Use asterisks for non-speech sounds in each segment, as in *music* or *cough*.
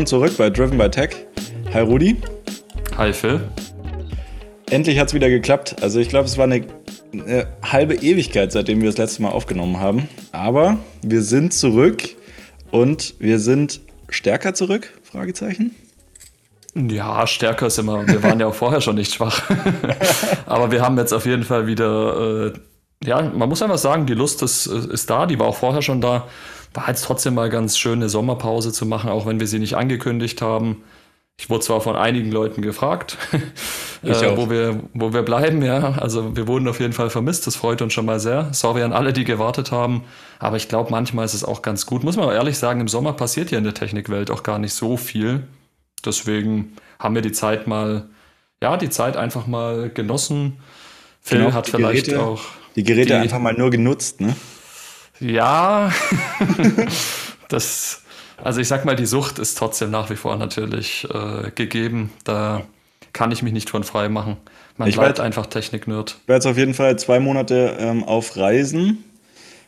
Willkommen zurück bei Driven by Tech. Hi Rudi. Hi Phil. Endlich hat es wieder geklappt. Also ich glaube, es war eine, eine, halbe Ewigkeit, seitdem wir das letzte Mal aufgenommen haben. Aber wir sind zurück und wir sind stärker zurück? Fragezeichen. Ja, stärker ist immer. Wir waren ja auch vorher schon nicht schwach. *laughs* Aber wir haben jetzt auf jeden Fall wieder, äh, ja, man muss einfach sagen, die Lust ist, ist da, die war auch vorher schon da. War jetzt trotzdem mal ganz schön, eine Sommerpause zu machen, auch wenn wir sie nicht angekündigt haben. Ich wurde zwar von einigen Leuten gefragt, *laughs* äh, wo, wir, wo wir bleiben, ja. Also wir wurden auf jeden Fall vermisst, das freut uns schon mal sehr. Sorry an alle, die gewartet haben. Aber ich glaube, manchmal ist es auch ganz gut. Muss man auch ehrlich sagen, im Sommer passiert ja in der Technikwelt auch gar nicht so viel. Deswegen haben wir die Zeit mal, ja, die Zeit einfach mal genossen. Phil genau, hat vielleicht Geräte, auch. Die Geräte die, einfach mal nur genutzt, ne? Ja, *laughs* das also ich sag mal, die Sucht ist trotzdem nach wie vor natürlich äh, gegeben. Da kann ich mich nicht von frei machen. Man ich bleibt einfach Technik-Nerd. Ich werde jetzt auf jeden Fall zwei Monate ähm, auf Reisen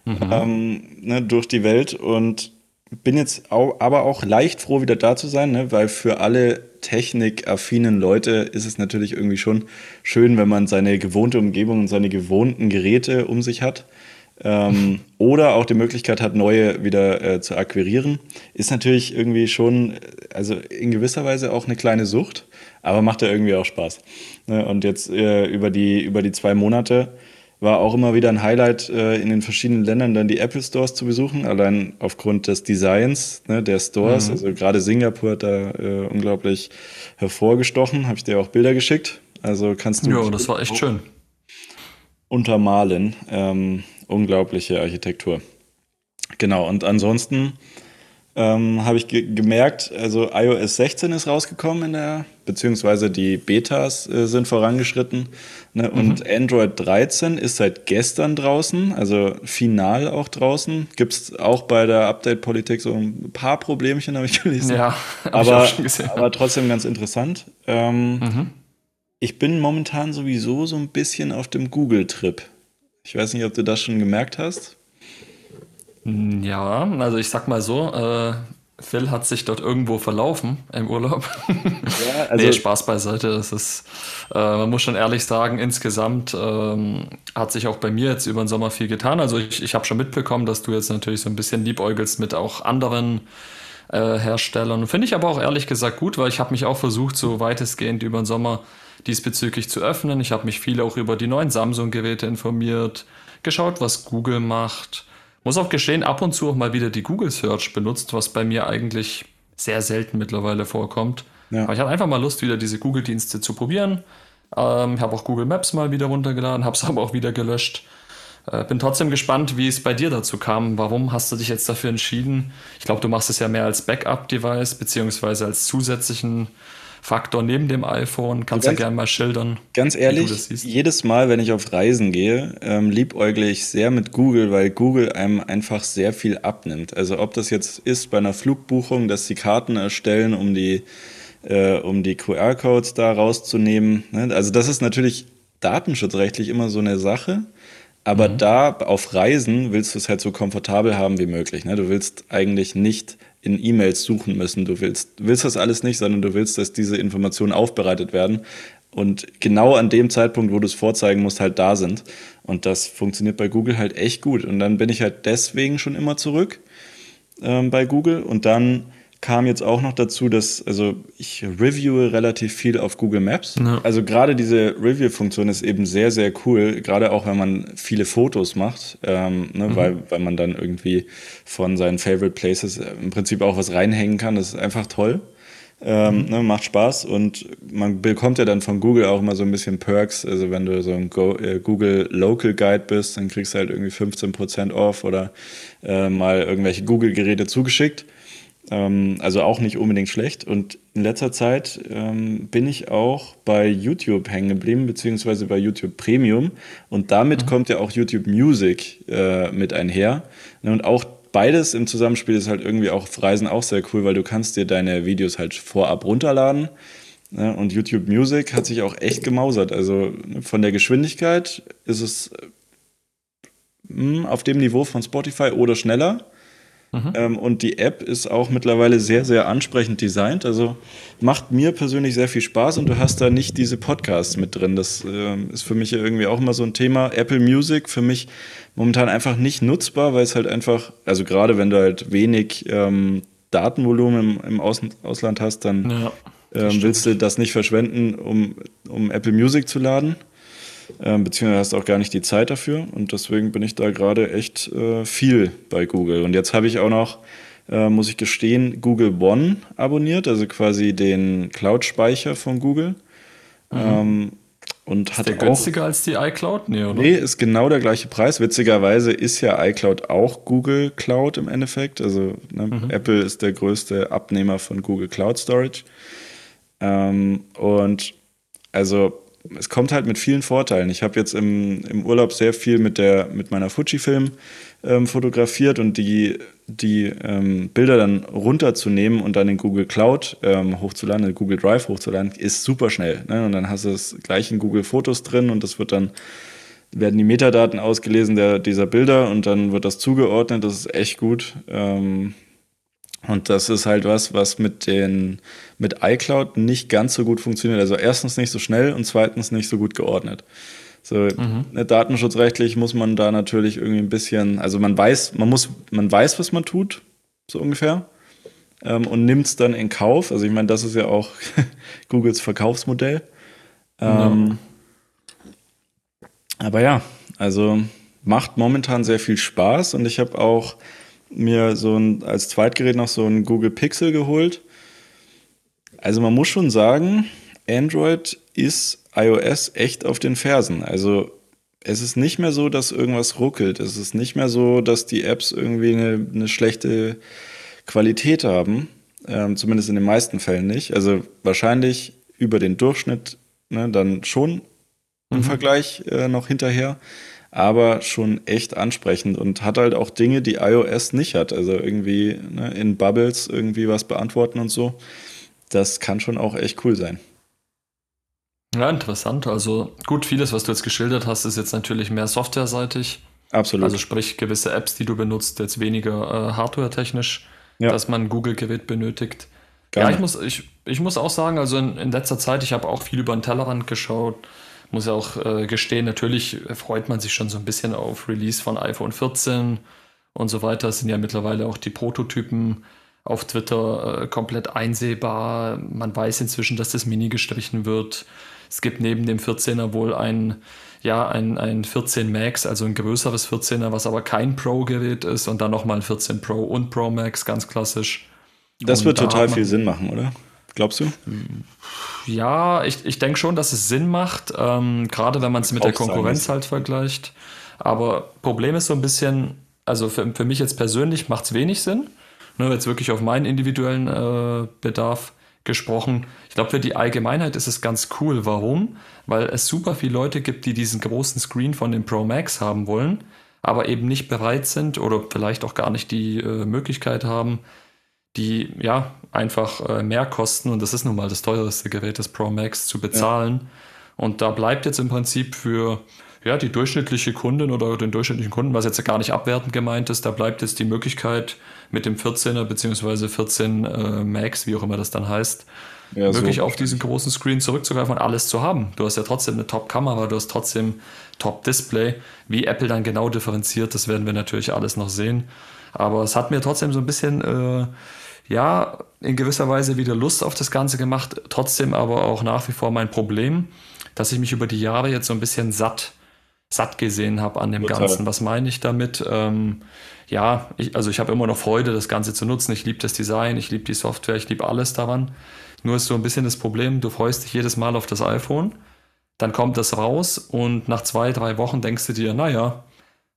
mhm. ähm, ne, durch die Welt und bin jetzt auch, aber auch leicht froh, wieder da zu sein, ne, weil für alle technikaffinen Leute ist es natürlich irgendwie schon schön, wenn man seine gewohnte Umgebung und seine gewohnten Geräte um sich hat ähm, oder auch die Möglichkeit hat, neue wieder äh, zu akquirieren, ist natürlich irgendwie schon, also in gewisser Weise auch eine kleine Sucht, aber macht ja irgendwie auch Spaß. Ne? Und jetzt äh, über, die, über die zwei Monate war auch immer wieder ein Highlight, äh, in den verschiedenen Ländern dann die Apple Stores zu besuchen, allein aufgrund des Designs ne, der Stores. Mhm. Also gerade Singapur hat da äh, unglaublich hervorgestochen, habe ich dir auch Bilder geschickt. Also kannst du. Ja, das war echt schön. Untermalen. Ähm, unglaubliche Architektur. Genau, und ansonsten ähm, habe ich ge gemerkt, also iOS 16 ist rausgekommen in der, beziehungsweise die Betas äh, sind vorangeschritten. Ne? Und mhm. Android 13 ist seit gestern draußen, also final auch draußen. Gibt es auch bei der Update-Politik so ein paar Problemchen, habe ich gelesen. Ja, *laughs* aber, aber trotzdem ganz interessant. Ähm, mhm. Ich bin momentan sowieso so ein bisschen auf dem Google-Trip. Ich weiß nicht, ob du das schon gemerkt hast. Ja, also ich sag mal so, äh, Phil hat sich dort irgendwo verlaufen im Urlaub. Ja, *laughs* also nee, Spaß beiseite. Das ist, äh, man muss schon ehrlich sagen, insgesamt ähm, hat sich auch bei mir jetzt über den Sommer viel getan. Also ich, ich habe schon mitbekommen, dass du jetzt natürlich so ein bisschen liebäugelst mit auch anderen äh, Herstellern. Finde ich aber auch ehrlich gesagt gut, weil ich habe mich auch versucht, so weitestgehend über den Sommer diesbezüglich zu öffnen. Ich habe mich viel auch über die neuen Samsung-Geräte informiert, geschaut, was Google macht. Muss auch gestehen, ab und zu auch mal wieder die Google Search benutzt, was bei mir eigentlich sehr selten mittlerweile vorkommt. Ja. Aber ich hatte einfach mal Lust, wieder diese Google-Dienste zu probieren. Ähm, habe auch Google Maps mal wieder runtergeladen, habe es *laughs* aber auch wieder gelöscht. Äh, bin trotzdem gespannt, wie es bei dir dazu kam. Warum hast du dich jetzt dafür entschieden? Ich glaube, du machst es ja mehr als Backup-Device, beziehungsweise als zusätzlichen Faktor neben dem iPhone. Kannst du ja gerne mal schildern. Ganz ehrlich, jedes Mal, wenn ich auf Reisen gehe, ähm, liebäugle ich sehr mit Google, weil Google einem einfach sehr viel abnimmt. Also ob das jetzt ist bei einer Flugbuchung, dass sie Karten erstellen, um die, äh, um die QR-Codes da rauszunehmen. Ne? Also das ist natürlich datenschutzrechtlich immer so eine Sache. Aber mhm. da auf Reisen willst du es halt so komfortabel haben wie möglich. Ne? Du willst eigentlich nicht in E-Mails suchen müssen. Du willst, willst das alles nicht, sondern du willst, dass diese Informationen aufbereitet werden und genau an dem Zeitpunkt, wo du es vorzeigen musst, halt da sind. Und das funktioniert bei Google halt echt gut. Und dann bin ich halt deswegen schon immer zurück ähm, bei Google. Und dann kam jetzt auch noch dazu, dass, also ich reviewe relativ viel auf Google Maps. Ja. Also gerade diese Review-Funktion ist eben sehr, sehr cool, gerade auch wenn man viele Fotos macht, ähm, ne, mhm. weil, weil man dann irgendwie von seinen Favorite Places im Prinzip auch was reinhängen kann. Das ist einfach toll. Ähm, mhm. ne, macht Spaß und man bekommt ja dann von Google auch immer so ein bisschen Perks. Also wenn du so ein Go äh, Google Local Guide bist, dann kriegst du halt irgendwie 15% off oder äh, mal irgendwelche Google-Geräte zugeschickt. Ähm, also auch nicht unbedingt schlecht. Und in letzter Zeit ähm, bin ich auch bei YouTube hängen geblieben, beziehungsweise bei YouTube Premium. Und damit mhm. kommt ja auch YouTube Music äh, mit einher. Ne, und auch beides im Zusammenspiel ist halt irgendwie auch auf Reisen auch sehr cool, weil du kannst dir deine Videos halt vorab runterladen. Ne, und YouTube Music hat sich auch echt gemausert. Also ne, von der Geschwindigkeit ist es hm, auf dem Niveau von Spotify oder schneller. Mhm. Ähm, und die App ist auch mittlerweile sehr, sehr ansprechend designt. Also macht mir persönlich sehr viel Spaß und du hast da nicht diese Podcasts mit drin. Das äh, ist für mich irgendwie auch immer so ein Thema. Apple Music für mich momentan einfach nicht nutzbar, weil es halt einfach, also gerade wenn du halt wenig ähm, Datenvolumen im, im Aus Ausland hast, dann ja, ähm, willst du das nicht verschwenden, um, um Apple Music zu laden ähm, beziehungsweise hast auch gar nicht die Zeit dafür. Und deswegen bin ich da gerade echt äh, viel bei Google. Und jetzt habe ich auch noch, äh, muss ich gestehen, Google One abonniert, also quasi den Cloud-Speicher von Google. Mhm. Ähm, und ist hat der auch, günstiger als die iCloud? Nee, oder? Nee, ist genau der gleiche Preis. Witzigerweise ist ja iCloud auch Google Cloud im Endeffekt. Also ne, mhm. Apple ist der größte Abnehmer von Google Cloud Storage. Ähm, und also es kommt halt mit vielen Vorteilen. Ich habe jetzt im, im Urlaub sehr viel mit, der, mit meiner Fujifilm ähm, fotografiert und die, die ähm, Bilder dann runterzunehmen und dann in Google Cloud ähm, hochzuladen, in Google Drive hochzuladen, ist super schnell. Ne? Und dann hast du es gleich in Google Fotos drin und das wird dann werden die Metadaten ausgelesen der, dieser Bilder und dann wird das zugeordnet. Das ist echt gut. Ähm, und das ist halt was, was mit den mit iCloud nicht ganz so gut funktioniert. Also erstens nicht so schnell und zweitens nicht so gut geordnet. So, mhm. Ne, datenschutzrechtlich muss man da natürlich irgendwie ein bisschen, also man weiß, man muss, man weiß, was man tut, so ungefähr, ähm, und nimmt es dann in Kauf. Also ich meine, das ist ja auch *laughs* Googles Verkaufsmodell. Ähm, ja. Aber ja, also macht momentan sehr viel Spaß und ich habe auch mir so ein, als Zweitgerät noch so ein Google Pixel geholt. Also man muss schon sagen, Android ist iOS echt auf den Fersen. Also es ist nicht mehr so, dass irgendwas ruckelt. Es ist nicht mehr so, dass die Apps irgendwie eine, eine schlechte Qualität haben. Ähm, zumindest in den meisten Fällen nicht. Also wahrscheinlich über den Durchschnitt ne, dann schon im mhm. Vergleich äh, noch hinterher aber schon echt ansprechend und hat halt auch Dinge, die iOS nicht hat. Also irgendwie ne, in Bubbles irgendwie was beantworten und so. Das kann schon auch echt cool sein. Ja, interessant. Also gut, vieles, was du jetzt geschildert hast, ist jetzt natürlich mehr softwareseitig. Absolut. Also sprich gewisse Apps, die du benutzt, jetzt weniger äh, hardware-technisch, ja. dass man ein Google-Gerät benötigt. Gar ja, ich muss, ich, ich muss auch sagen, also in, in letzter Zeit, ich habe auch viel über den Tellerrand geschaut muss ja auch äh, gestehen, natürlich freut man sich schon so ein bisschen auf Release von iPhone 14 und so weiter. Es sind ja mittlerweile auch die Prototypen auf Twitter äh, komplett einsehbar. Man weiß inzwischen, dass das Mini gestrichen wird. Es gibt neben dem 14er wohl ein, ja, ein, ein 14 Max, also ein größeres 14er, was aber kein Pro-Gerät ist und dann nochmal ein 14 Pro und Pro Max, ganz klassisch. Das und wird da total viel Sinn machen, oder? Glaubst du? Ja, ich, ich denke schon, dass es Sinn macht, ähm, gerade wenn man es mit der Konkurrenz halt vergleicht. Aber Problem ist so ein bisschen, also für, für mich jetzt persönlich macht es wenig Sinn. Ne, jetzt wirklich auf meinen individuellen äh, Bedarf gesprochen. Ich glaube, für die Allgemeinheit ist es ganz cool. Warum? Weil es super viele Leute gibt, die diesen großen Screen von dem Pro Max haben wollen, aber eben nicht bereit sind oder vielleicht auch gar nicht die äh, Möglichkeit haben, die ja einfach äh, mehr kosten und das ist nun mal das teuerste Gerät des Pro Max zu bezahlen. Ja. Und da bleibt jetzt im Prinzip für ja, die durchschnittliche Kundin oder den durchschnittlichen Kunden, was jetzt gar nicht abwertend gemeint ist, da bleibt jetzt die Möglichkeit mit dem 14er bzw. 14 äh, Max, wie auch immer das dann heißt, ja, wirklich so. auf diesen großen Screen zurückzugreifen und alles zu haben. Du hast ja trotzdem eine Top-Kamera, du hast trotzdem Top-Display. Wie Apple dann genau differenziert, das werden wir natürlich alles noch sehen. Aber es hat mir trotzdem so ein bisschen äh, ja, in gewisser Weise wieder Lust auf das Ganze gemacht, trotzdem aber auch nach wie vor mein Problem, dass ich mich über die Jahre jetzt so ein bisschen satt, satt gesehen habe an dem Total. Ganzen. Was meine ich damit? Ähm, ja, ich, also ich habe immer noch Freude, das Ganze zu nutzen. Ich liebe das Design, ich liebe die Software, ich liebe alles daran. Nur ist so ein bisschen das Problem, du freust dich jedes Mal auf das iPhone, dann kommt das raus und nach zwei, drei Wochen denkst du dir, naja,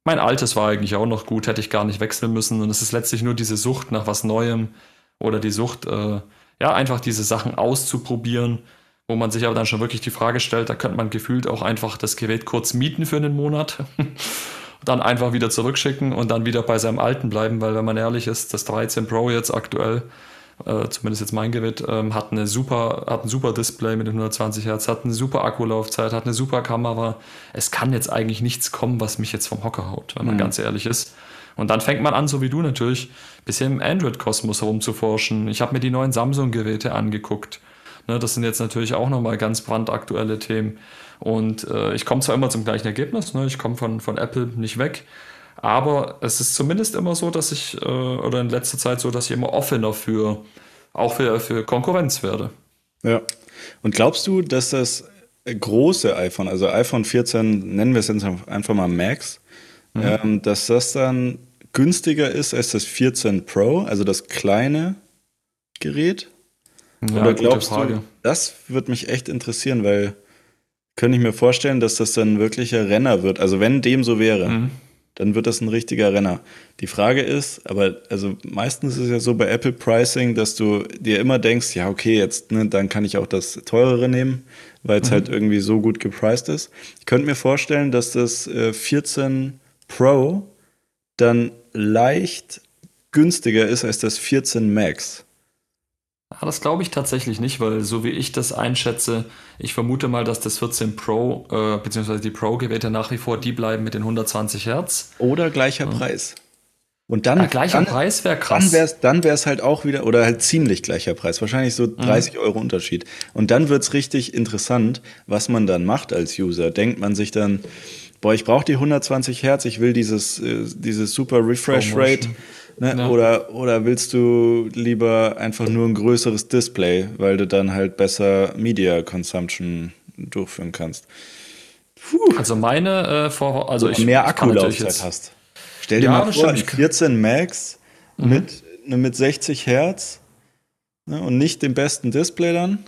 mein altes war eigentlich auch noch gut, hätte ich gar nicht wechseln müssen. Und es ist letztlich nur diese Sucht nach was Neuem, oder die Sucht, äh, ja, einfach diese Sachen auszuprobieren, wo man sich aber dann schon wirklich die Frage stellt, da könnte man gefühlt auch einfach das Gerät kurz mieten für einen Monat, *laughs* dann einfach wieder zurückschicken und dann wieder bei seinem alten bleiben, weil wenn man ehrlich ist, das 13 Pro jetzt aktuell, äh, zumindest jetzt mein Gerät, ähm, hat eine super, hat ein super Display mit 120 Hertz, hat eine super Akkulaufzeit, hat eine super Kamera. Es kann jetzt eigentlich nichts kommen, was mich jetzt vom Hocker haut, wenn man mhm. ganz ehrlich ist. Und dann fängt man an, so wie du natürlich, ein bisschen im Android-Kosmos herumzuforschen. Ich habe mir die neuen Samsung-Geräte angeguckt. Ne, das sind jetzt natürlich auch nochmal ganz brandaktuelle Themen. Und äh, ich komme zwar immer zum gleichen Ergebnis, ne? ich komme von, von Apple nicht weg, aber es ist zumindest immer so, dass ich, äh, oder in letzter Zeit so, dass ich immer offener für, auch für, für Konkurrenz werde. Ja. Und glaubst du, dass das große iPhone, also iPhone 14, nennen wir es jetzt einfach mal Max, mhm. ähm, dass das dann günstiger ist als das 14 Pro, also das kleine Gerät? Ja, Oder glaubst du, das würde mich echt interessieren, weil könnte ich mir vorstellen, dass das dann ein wirklicher Renner wird. Also wenn dem so wäre, mhm. dann wird das ein richtiger Renner. Die Frage ist, aber also meistens ist es ja so bei Apple Pricing, dass du dir immer denkst, ja okay, jetzt ne, dann kann ich auch das teurere nehmen, weil es mhm. halt irgendwie so gut gepriced ist. Ich könnte mir vorstellen, dass das äh, 14 Pro dann leicht günstiger ist als das 14 Max. Ah, das glaube ich tatsächlich nicht, weil so wie ich das einschätze, ich vermute mal, dass das 14 Pro äh, bzw. die Pro-Geräte nach wie vor die bleiben mit den 120 Hertz. Oder gleicher ja. Preis. Und dann, ja, gleicher dann, Preis wäre krass. Dann wäre es halt auch wieder, oder halt ziemlich gleicher Preis, wahrscheinlich so 30 mhm. Euro Unterschied. Und dann wird es richtig interessant, was man dann macht als User. Denkt man sich dann, boah, ich brauche die 120 Hertz, ich will dieses, äh, dieses super Refresh Rate. Ne? Ja. Oder, oder willst du lieber einfach nur ein größeres Display, weil du dann halt besser Media Consumption durchführen kannst? Puh. Also meine äh, Vor also ich, mehr Akkulaufzeit hast. Stell dir ja, mal vor, 14 Max mhm. mit, ne, mit 60 Hertz ne, und nicht dem besten Display dann.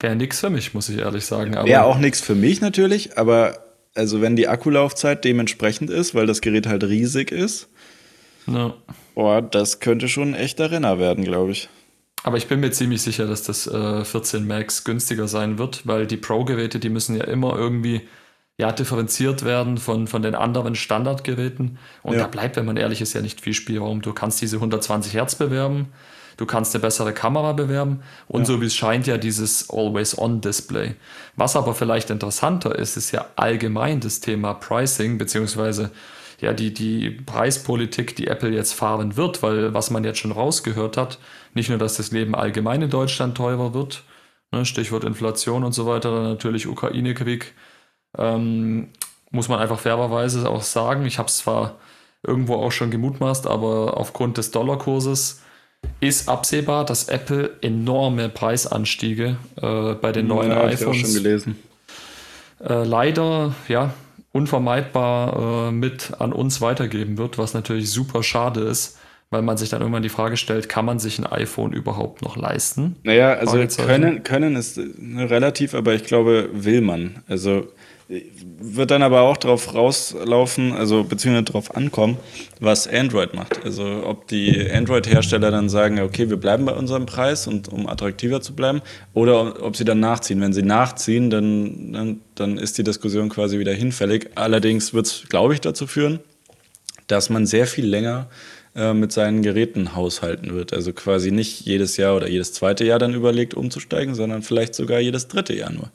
Wäre nichts für mich, muss ich ehrlich sagen. Wäre auch nichts für mich natürlich, aber also wenn die Akkulaufzeit dementsprechend ist, weil das Gerät halt riesig ist, ja. Boah, das könnte schon ein echter Renner werden, glaube ich. Aber ich bin mir ziemlich sicher, dass das äh, 14 Max günstiger sein wird, weil die Pro-Geräte, die müssen ja immer irgendwie ja, differenziert werden von, von den anderen Standardgeräten. Und ja. da bleibt, wenn man ehrlich ist, ja nicht viel Spielraum. Du kannst diese 120 Hertz bewerben, du kannst eine bessere Kamera bewerben und ja. so wie es scheint ja dieses Always-On-Display. Was aber vielleicht interessanter ist, ist ja allgemein das Thema Pricing, beziehungsweise ja, die, die Preispolitik, die Apple jetzt fahren wird, weil was man jetzt schon rausgehört hat, nicht nur, dass das Leben allgemein in Deutschland teurer wird, ne, Stichwort Inflation und so weiter, dann natürlich Ukraine-Krieg, ähm, muss man einfach fairerweise auch sagen. Ich habe es zwar irgendwo auch schon gemutmaßt, aber aufgrund des Dollarkurses ist absehbar, dass Apple enorme Preisanstiege äh, bei den neuen ja, iPhones. Ich auch schon gelesen. Äh, leider, ja, unvermeidbar äh, mit an uns weitergeben wird, was natürlich super schade ist, weil man sich dann irgendwann die Frage stellt, kann man sich ein iPhone überhaupt noch leisten? Naja, also können, können ist relativ, aber ich glaube, will man. Also wird dann aber auch darauf rauslaufen, also beziehungsweise darauf ankommen, was Android macht. Also ob die Android-Hersteller dann sagen, okay, wir bleiben bei unserem Preis und um attraktiver zu bleiben, oder ob sie dann nachziehen. Wenn sie nachziehen, dann, dann, dann ist die Diskussion quasi wieder hinfällig. Allerdings wird es, glaube ich, dazu führen, dass man sehr viel länger äh, mit seinen Geräten haushalten wird. Also quasi nicht jedes Jahr oder jedes zweite Jahr dann überlegt, umzusteigen, sondern vielleicht sogar jedes dritte Jahr nur.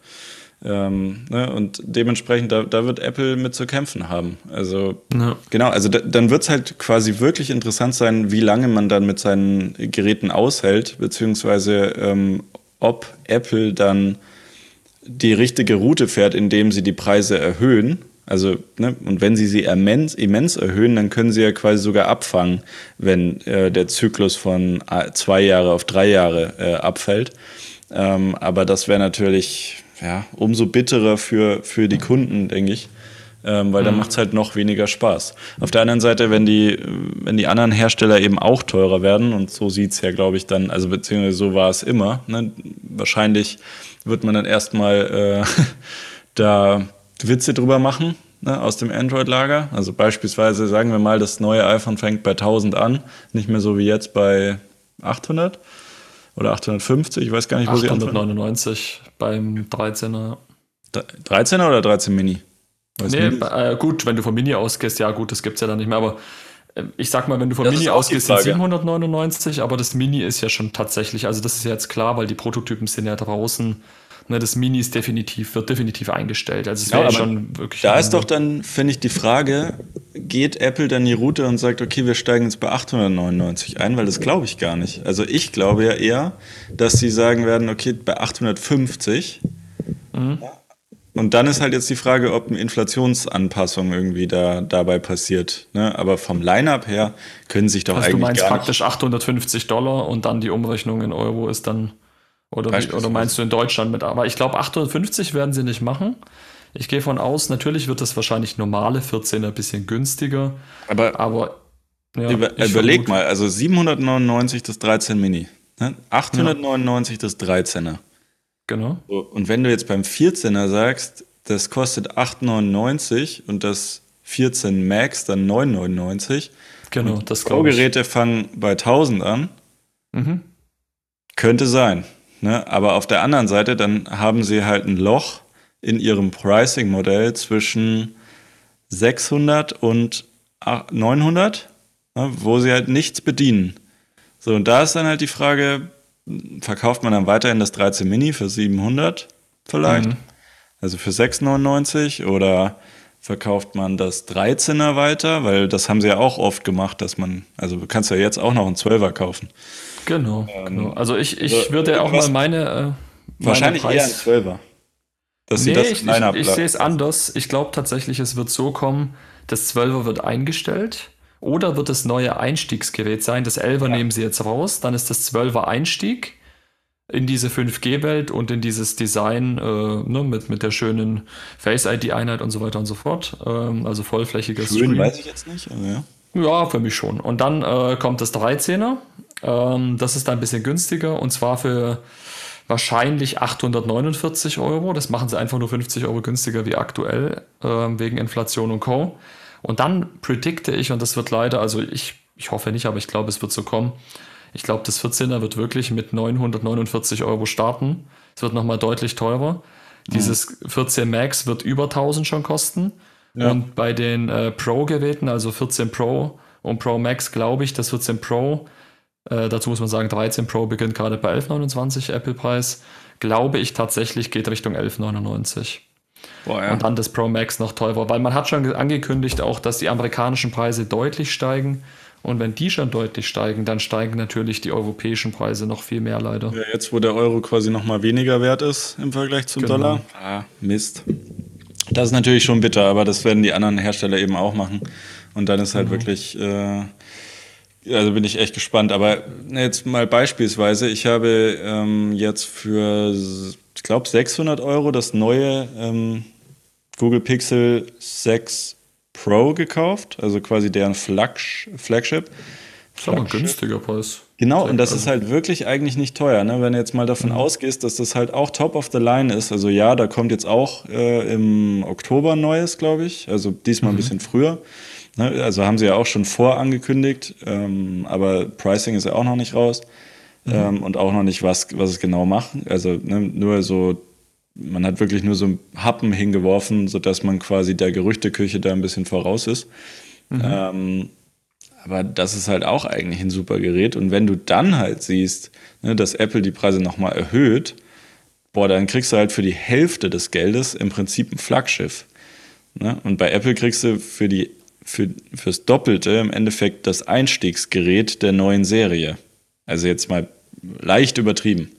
Ähm, ne? Und dementsprechend, da, da wird Apple mit zu kämpfen haben. Also ja. genau, also da, dann wird es halt quasi wirklich interessant sein, wie lange man dann mit seinen Geräten aushält, beziehungsweise ähm, ob Apple dann die richtige Route fährt, indem sie die Preise erhöhen. Also, ne, und wenn sie sie immens, immens erhöhen, dann können sie ja quasi sogar abfangen, wenn äh, der Zyklus von äh, zwei Jahre auf drei Jahre äh, abfällt. Ähm, aber das wäre natürlich ja, umso bitterer für, für die Kunden, denke ich. Ähm, weil mhm. dann macht es halt noch weniger Spaß. Auf der anderen Seite, wenn die, wenn die anderen Hersteller eben auch teurer werden, und so sieht es ja, glaube ich, dann, also beziehungsweise so war es immer, ne? wahrscheinlich wird man dann erstmal äh, *laughs* da Witze drüber machen ne, aus dem Android-Lager. Also beispielsweise sagen wir mal, das neue iPhone fängt bei 1000 an, nicht mehr so wie jetzt bei 800 oder 850, ich weiß gar nicht, wo 899 sie beim 13er. 13er oder 13 Mini? nee, äh, gut, wenn du von Mini ausgehst, ja gut, das gibt es ja dann nicht mehr, aber äh, ich sag mal, wenn du von das Mini ausgehst, sind 799, aber das Mini ist ja schon tatsächlich, also das ist ja jetzt klar, weil die Prototypen sind ja draußen. Ne, das Mini ist definitiv, wird definitiv eingestellt. Also es ja, schon wirklich. Da ist doch dann, finde ich, die Frage, geht Apple dann die Route und sagt, okay, wir steigen jetzt bei 899 ein, weil das glaube ich gar nicht. Also ich glaube ja eher, dass sie sagen werden, okay, bei 850. Mhm. Und dann ist halt jetzt die Frage, ob eine Inflationsanpassung irgendwie da dabei passiert. Ne? Aber vom Line-up her können sich doch also eigentlich. Du meinst praktisch 850 Dollar und dann die Umrechnung in Euro ist dann. Oder, wie, oder meinst du in Deutschland mit? Aber ich glaube, 850 werden sie nicht machen. Ich gehe von aus, natürlich wird das wahrscheinlich normale 14er ein bisschen günstiger. Aber, aber ja, über, überleg mal, also 799 das 13 Mini, ne? 899 ja. das 13er. Genau. So, und wenn du jetzt beim 14er sagst, das kostet 8,99 und das 14 Max dann 9,99. Genau, das Pro-Geräte fangen bei 1000 an. Mhm. Könnte sein. Ne? Aber auf der anderen Seite, dann haben sie halt ein Loch in ihrem Pricing-Modell zwischen 600 und 900, ne? wo sie halt nichts bedienen. So, und da ist dann halt die Frage, verkauft man dann weiterhin das 13 Mini für 700 vielleicht? Mhm. Also für 699 oder verkauft man das 13er weiter? Weil das haben sie ja auch oft gemacht, dass man, also du kannst ja jetzt auch noch einen 12er kaufen. Genau, ähm, genau. Also ich, ich also würde ja auch mal meine. Äh, meine wahrscheinlich Preis eher ein 12er. Dass nee, das ich, ich, ich sehe es anders. Ich glaube tatsächlich, es wird so kommen, das 12er wird eingestellt oder wird das neue Einstiegsgerät sein? Das 11er ja. nehmen sie jetzt raus, dann ist das 12er Einstieg in diese 5G-Welt und in dieses Design äh, ne, mit, mit der schönen Face-ID-Einheit und so weiter und so fort. Ähm, also vollflächiges Schön Screen. weiß ich jetzt nicht, aber ja. Ja, für mich schon. Und dann äh, kommt das 13er. Ähm, das ist dann ein bisschen günstiger und zwar für wahrscheinlich 849 Euro. Das machen sie einfach nur 50 Euro günstiger wie aktuell äh, wegen Inflation und Co. Und dann predikte ich, und das wird leider, also ich, ich hoffe nicht, aber ich glaube, es wird so kommen. Ich glaube, das 14er wird wirklich mit 949 Euro starten. Es wird nochmal deutlich teurer. Mhm. Dieses 14 Max wird über 1000 schon kosten. Ja. Und bei den äh, Pro-Geräten, also 14 Pro und Pro Max, glaube ich, das 14 Pro, äh, dazu muss man sagen, 13 Pro beginnt gerade bei 11,29 Apple-Preis, glaube ich tatsächlich geht Richtung 11,99. Boah, ja. Und dann das Pro Max noch teurer, weil man hat schon angekündigt auch, dass die amerikanischen Preise deutlich steigen. Und wenn die schon deutlich steigen, dann steigen natürlich die europäischen Preise noch viel mehr leider. Ja, jetzt, wo der Euro quasi noch mal weniger wert ist im Vergleich zum genau. Dollar. Ah, Mist. Das ist natürlich schon bitter, aber das werden die anderen Hersteller eben auch machen. Und dann ist halt genau. wirklich, äh, also bin ich echt gespannt. Aber jetzt mal beispielsweise, ich habe ähm, jetzt für ich glaube, 600 Euro das neue ähm, Google Pixel 6 Pro gekauft, also quasi deren Flagsh Flagship. Das ist aber ein günstiger Preis. Genau, und das ist halt wirklich eigentlich nicht teuer, ne? wenn du jetzt mal davon mhm. ausgehst, dass das halt auch top of the line ist. Also ja, da kommt jetzt auch äh, im Oktober Neues, glaube ich, also diesmal mhm. ein bisschen früher. Ne? Also haben sie ja auch schon vorangekündigt, ähm, aber Pricing ist ja auch noch nicht raus mhm. ähm, und auch noch nicht, was, was es genau macht. Also ne, nur so, man hat wirklich nur so ein Happen hingeworfen, sodass man quasi der Gerüchteküche da ein bisschen voraus ist. Mhm. Ähm, aber das ist halt auch eigentlich ein super Gerät. Und wenn du dann halt siehst, ne, dass Apple die Preise nochmal erhöht, boah, dann kriegst du halt für die Hälfte des Geldes im Prinzip ein Flaggschiff. Ne? Und bei Apple kriegst du für die für, fürs Doppelte im Endeffekt das Einstiegsgerät der neuen Serie. Also jetzt mal leicht übertrieben.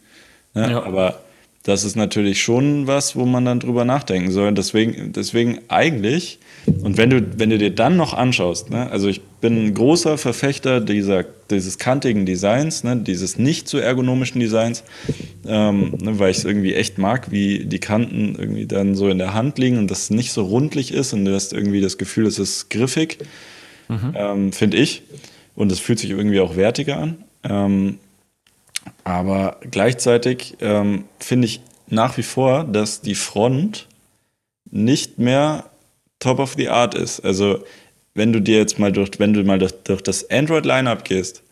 Ne? Ja. Aber das ist natürlich schon was, wo man dann drüber nachdenken soll. Deswegen, deswegen eigentlich, und wenn du, wenn du dir dann noch anschaust, ne, also ich bin ein großer Verfechter dieser, dieses kantigen Designs, ne, dieses nicht so ergonomischen Designs, ähm, ne, weil ich es irgendwie echt mag, wie die Kanten irgendwie dann so in der Hand liegen und das nicht so rundlich ist und du hast irgendwie das Gefühl, es ist griffig, mhm. ähm, finde ich. Und es fühlt sich irgendwie auch wertiger an. Ähm, aber gleichzeitig ähm, finde ich nach wie vor, dass die Front nicht mehr top of the art ist. Also wenn du dir jetzt mal durch, wenn du mal durch, durch das Android-Lineup gehst,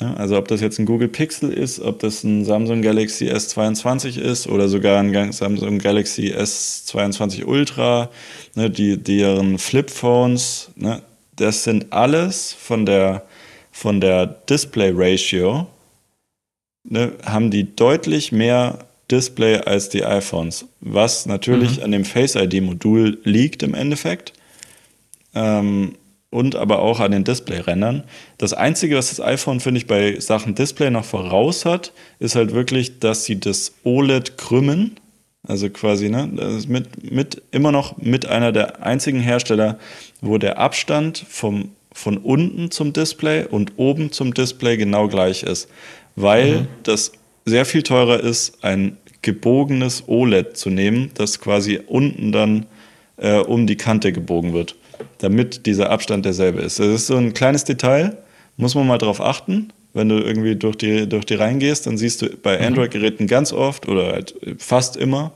ja, also ob das jetzt ein Google Pixel ist, ob das ein Samsung Galaxy S22 ist oder sogar ein Samsung Galaxy S22 Ultra, ne, die, deren Flip-Phones, ne, das sind alles von der, von der Display-Ratio ne, haben die deutlich mehr Display als die iPhones, was natürlich mhm. an dem Face ID-Modul liegt im Endeffekt. Ähm, und aber auch an den Display-Rändern. Das Einzige, was das iPhone, finde ich, bei Sachen Display noch voraus hat, ist halt wirklich, dass sie das OLED krümmen. Also quasi, ne, das ist mit, mit, immer noch mit einer der einzigen Hersteller, wo der Abstand vom, von unten zum Display und oben zum Display genau gleich ist. Weil mhm. das sehr viel teurer ist, ein gebogenes OLED zu nehmen, das quasi unten dann äh, um die Kante gebogen wird damit dieser Abstand derselbe ist. Das ist so ein kleines Detail, muss man mal drauf achten. Wenn du irgendwie durch die, durch die Reihen gehst, dann siehst du bei mhm. Android-Geräten ganz oft oder halt fast immer,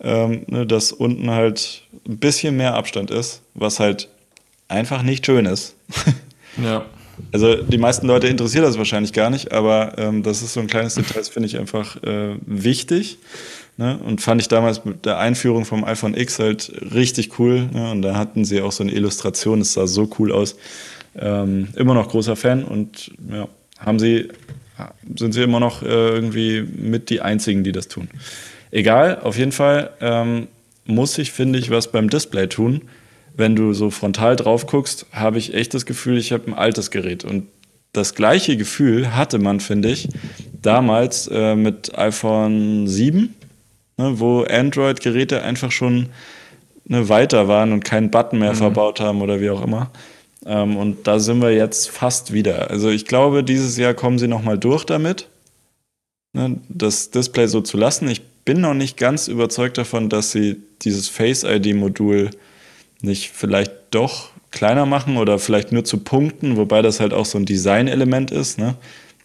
ähm, ne, dass unten halt ein bisschen mehr Abstand ist, was halt einfach nicht schön ist. *laughs* ja. Also die meisten Leute interessiert das wahrscheinlich gar nicht, aber ähm, das ist so ein kleines Detail, das finde ich einfach äh, wichtig. Ne? Und fand ich damals mit der Einführung vom iPhone X halt richtig cool. Ne? Und da hatten sie auch so eine Illustration, es sah so cool aus. Ähm, immer noch großer Fan und ja, haben sie, sind sie immer noch äh, irgendwie mit die einzigen, die das tun. Egal, auf jeden Fall ähm, muss ich, finde ich, was beim Display tun. Wenn du so frontal drauf guckst, habe ich echt das Gefühl, ich habe ein altes Gerät. Und das gleiche Gefühl hatte man, finde ich, damals äh, mit iPhone 7 ne, wo Android-Geräte einfach schon ne, weiter waren und keinen Button mehr mhm. verbaut haben oder wie auch immer. Ähm, und da sind wir jetzt fast wieder. Also ich glaube, dieses Jahr kommen sie nochmal durch damit, ne, das Display so zu lassen. Ich bin noch nicht ganz überzeugt davon, dass sie dieses Face-ID-Modul nicht vielleicht doch kleiner machen oder vielleicht nur zu Punkten, wobei das halt auch so ein Design-Element ist. Ne?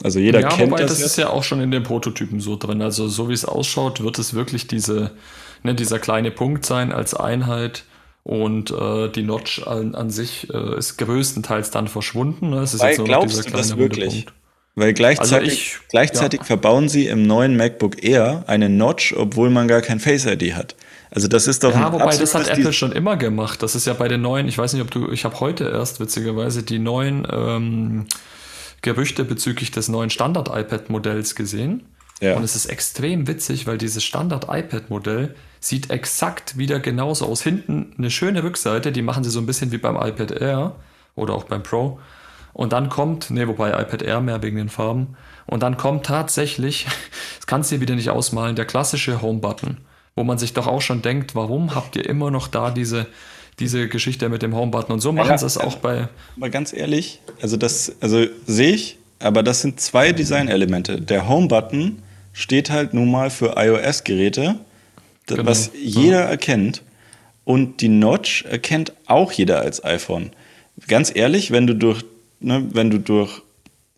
Also jeder ja, kennt wobei das. Das ist ja auch schon in den Prototypen so drin. Also so wie es ausschaut, wird es wirklich diese, ne, dieser kleine Punkt sein als Einheit. Und äh, die Notch an, an sich äh, ist größtenteils dann verschwunden. Ne? Es ist Weil jetzt glaubst dieser du das wirklich? Punkt. Weil gleichzeitig, also ich, gleichzeitig ja. verbauen sie im neuen MacBook Air eine Notch, obwohl man gar kein Face ID hat. Also das ist doch ja, wobei das hat Apple schon immer gemacht. Das ist ja bei den neuen, ich weiß nicht, ob du, ich habe heute erst witzigerweise die neuen ähm, Gerüchte bezüglich des neuen Standard-iPad-Modells gesehen. Ja. Und es ist extrem witzig, weil dieses Standard-iPad-Modell sieht exakt wieder genauso aus. Hinten eine schöne Rückseite, die machen sie so ein bisschen wie beim iPad Air oder auch beim Pro. Und dann kommt, ne, wobei iPad Air mehr wegen den Farben. Und dann kommt tatsächlich, *laughs* das kannst du dir wieder nicht ausmalen, der klassische Home-Button, wo man sich doch auch schon denkt, warum habt ihr immer noch da diese diese Geschichte mit dem Homebutton. Und so machen ja, sie es auch bei. Aber ganz ehrlich, also das, also sehe ich, aber das sind zwei Designelemente. Der Homebutton steht halt nun mal für iOS-Geräte, genau. was jeder ja. erkennt. Und die Notch erkennt auch jeder als iPhone. Ganz ehrlich, wenn du durch, ne, wenn du durch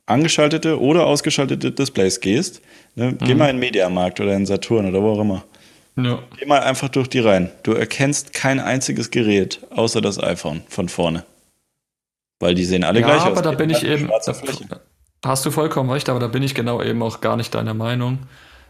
angeschaltete oder ausgeschaltete Displays gehst, ne, mhm. geh mal in den Mediamarkt oder in Saturn oder wo auch immer. Ja. Geh mal einfach durch die Reihen. Du erkennst kein einziges Gerät außer das iPhone von vorne. Weil die sehen alle ja, gleich aus. aber da bin ich eben. Hast du vollkommen recht, aber da bin ich genau eben auch gar nicht deiner Meinung.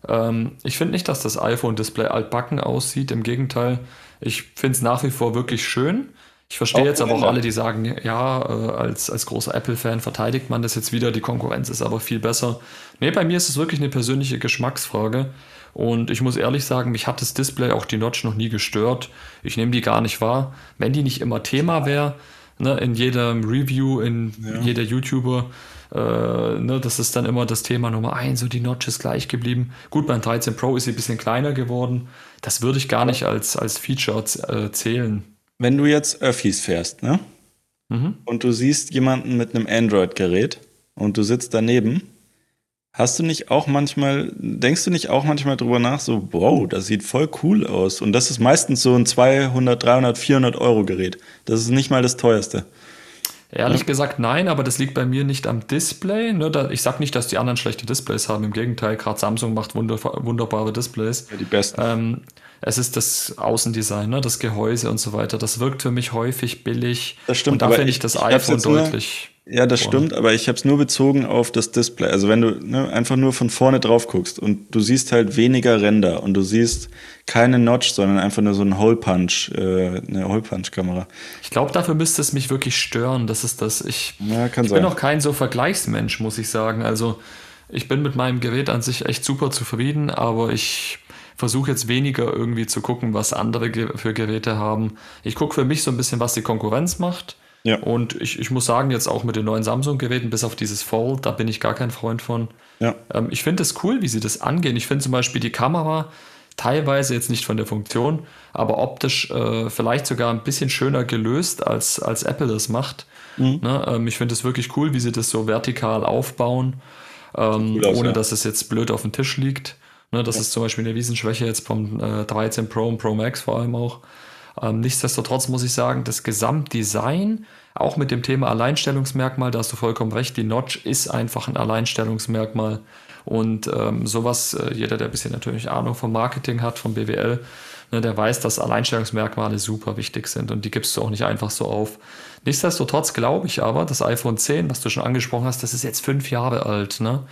Ähm, ich finde nicht, dass das iPhone-Display altbacken aussieht. Im Gegenteil, ich finde es nach wie vor wirklich schön. Ich verstehe jetzt aber auch alle, die sagen, ja, äh, als, als großer Apple-Fan verteidigt man das jetzt wieder, die Konkurrenz ist aber viel besser. Nee, bei mir ist es wirklich eine persönliche Geschmacksfrage. Und ich muss ehrlich sagen, mich hat das Display auch die Notch noch nie gestört. Ich nehme die gar nicht wahr. Wenn die nicht immer Thema wäre, ne, in jedem Review, in ja. jeder YouTuber, äh, ne, das ist dann immer das Thema Nummer eins, so die Notch ist gleich geblieben. Gut, beim 13 Pro ist sie ein bisschen kleiner geworden. Das würde ich gar nicht als, als Feature äh, zählen. Wenn du jetzt Öffis fährst, ne? Mhm. Und du siehst jemanden mit einem Android-Gerät und du sitzt daneben, Hast du nicht auch manchmal, denkst du nicht auch manchmal drüber nach, so, wow, das sieht voll cool aus. Und das ist meistens so ein 200, 300, 400 Euro Gerät. Das ist nicht mal das teuerste. Ehrlich ja. gesagt nein, aber das liegt bei mir nicht am Display. Ne? Ich sage nicht, dass die anderen schlechte Displays haben. Im Gegenteil, gerade Samsung macht wunder, wunderbare Displays. Ja, die besten. Ähm, es ist das Außendesign, ne? das Gehäuse und so weiter. Das wirkt für mich häufig billig. Das stimmt. Und da finde ich das iPhone deutlich. Ja, das vorne. stimmt, aber ich habe es nur bezogen auf das Display. Also wenn du ne, einfach nur von vorne drauf guckst und du siehst halt weniger Ränder und du siehst keine Notch, sondern einfach nur so ein Hole Punch, äh, eine Hole Punch Kamera. Ich glaube, dafür müsste es mich wirklich stören. Das ist das. Ich, ja, ich bin auch kein so Vergleichsmensch, muss ich sagen. Also ich bin mit meinem Gerät an sich echt super zufrieden, aber ich versuche jetzt weniger irgendwie zu gucken, was andere für Geräte haben. Ich gucke für mich so ein bisschen, was die Konkurrenz macht. Ja. Und ich, ich muss sagen, jetzt auch mit den neuen Samsung-Geräten, bis auf dieses Fold, da bin ich gar kein Freund von. Ja. Ähm, ich finde es cool, wie sie das angehen. Ich finde zum Beispiel die Kamera teilweise jetzt nicht von der Funktion, aber optisch äh, vielleicht sogar ein bisschen schöner gelöst, als, als Apple das macht. Mhm. Ne? Ähm, ich finde es wirklich cool, wie sie das so vertikal aufbauen, ähm, cool aus, ohne ja. dass es jetzt blöd auf dem Tisch liegt. Ne? Das ja. ist zum Beispiel eine Riesenschwäche jetzt vom äh, 13 Pro und Pro Max vor allem auch. Ähm, nichtsdestotrotz muss ich sagen, das Gesamtdesign, auch mit dem Thema Alleinstellungsmerkmal, da hast du vollkommen recht, die Notch ist einfach ein Alleinstellungsmerkmal. Und ähm, sowas, äh, jeder, der ein bisschen natürlich Ahnung vom Marketing hat, vom BWL, ne, der weiß, dass Alleinstellungsmerkmale super wichtig sind und die gibst du auch nicht einfach so auf. Nichtsdestotrotz glaube ich aber, das iPhone 10, was du schon angesprochen hast, das ist jetzt fünf Jahre alt. Ne?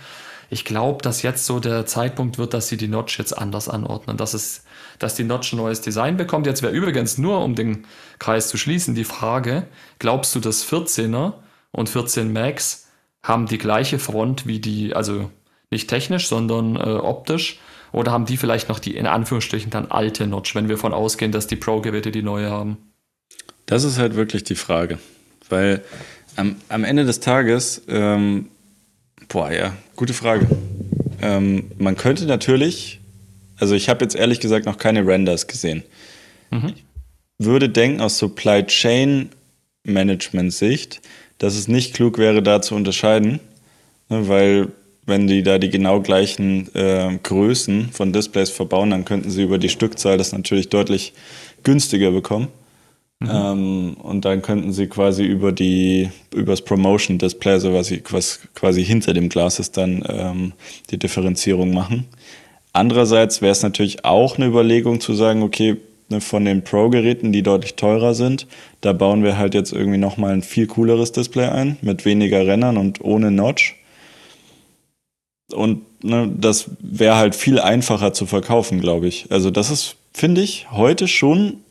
Ich glaube, dass jetzt so der Zeitpunkt wird, dass sie die Notch jetzt anders anordnen, dass es dass die Notch ein neues Design bekommt. Jetzt wäre übrigens nur, um den Kreis zu schließen, die Frage, glaubst du, dass 14er und 14 Max haben die gleiche Front wie die, also nicht technisch, sondern äh, optisch, oder haben die vielleicht noch die in Anführungsstrichen dann alte Notch, wenn wir davon ausgehen, dass die Pro-Geräte die neue haben? Das ist halt wirklich die Frage, weil am, am Ende des Tages, ähm, boah, ja, gute Frage. Ähm, man könnte natürlich also ich habe jetzt ehrlich gesagt noch keine Renders gesehen. Mhm. Ich würde denken aus Supply Chain Management Sicht, dass es nicht klug wäre, da zu unterscheiden, ne, weil wenn die da die genau gleichen äh, Größen von Displays verbauen, dann könnten sie über die Stückzahl das natürlich deutlich günstiger bekommen. Mhm. Ähm, und dann könnten sie quasi über die übers Promotion Display, also was, was quasi hinter dem Glas ist, dann ähm, die Differenzierung machen. Andererseits wäre es natürlich auch eine Überlegung zu sagen, okay, ne, von den Pro-Geräten, die deutlich teurer sind, da bauen wir halt jetzt irgendwie nochmal ein viel cooleres Display ein, mit weniger Rennern und ohne Notch. Und ne, das wäre halt viel einfacher zu verkaufen, glaube ich. Also das ist, finde ich, heute schon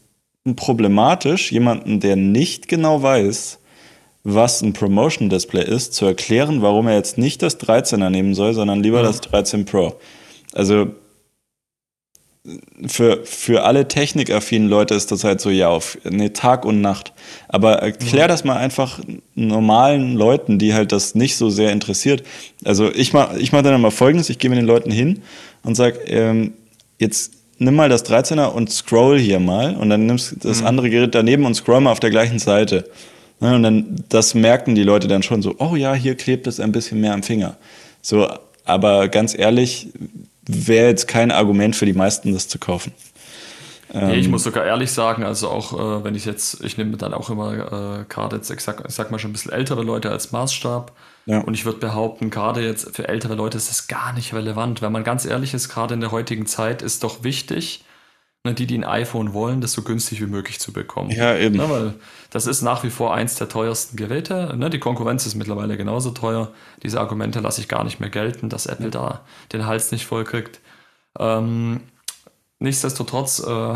problematisch, jemanden, der nicht genau weiß, was ein Promotion Display ist, zu erklären, warum er jetzt nicht das 13er nehmen soll, sondern lieber ja. das 13 Pro. Also für, für alle technikaffinen Leute ist das halt so, ja, auf nee, Tag und Nacht. Aber erklär mhm. das mal einfach normalen Leuten, die halt das nicht so sehr interessiert. Also ich mache ich mach dann mal folgendes, ich gehe mit den Leuten hin und sage, ähm, jetzt nimm mal das 13er und scroll hier mal und dann nimmst du das mhm. andere Gerät daneben und scroll mal auf der gleichen Seite. und dann, das merken die Leute dann schon so, oh ja, hier klebt es ein bisschen mehr am Finger. So, aber ganz ehrlich, wäre jetzt kein Argument für die meisten, das zu kaufen. Nee, ich ähm, muss sogar ehrlich sagen, also auch äh, wenn ich jetzt, ich nehme dann auch immer äh, gerade jetzt, ich sag, ich sag mal schon ein bisschen ältere Leute als Maßstab. Ja. Und ich würde behaupten, gerade jetzt für ältere Leute ist das gar nicht relevant. Wenn man ganz ehrlich ist, gerade in der heutigen Zeit ist doch wichtig, ne, die, die ein iPhone wollen, das so günstig wie möglich zu bekommen. Ja, eben. Ne, weil das ist nach wie vor eins der teuersten Geräte. Ne? Die Konkurrenz ist mittlerweile genauso teuer. Diese Argumente lasse ich gar nicht mehr gelten, dass Apple da den Hals nicht voll kriegt. Ähm, nichtsdestotrotz, äh,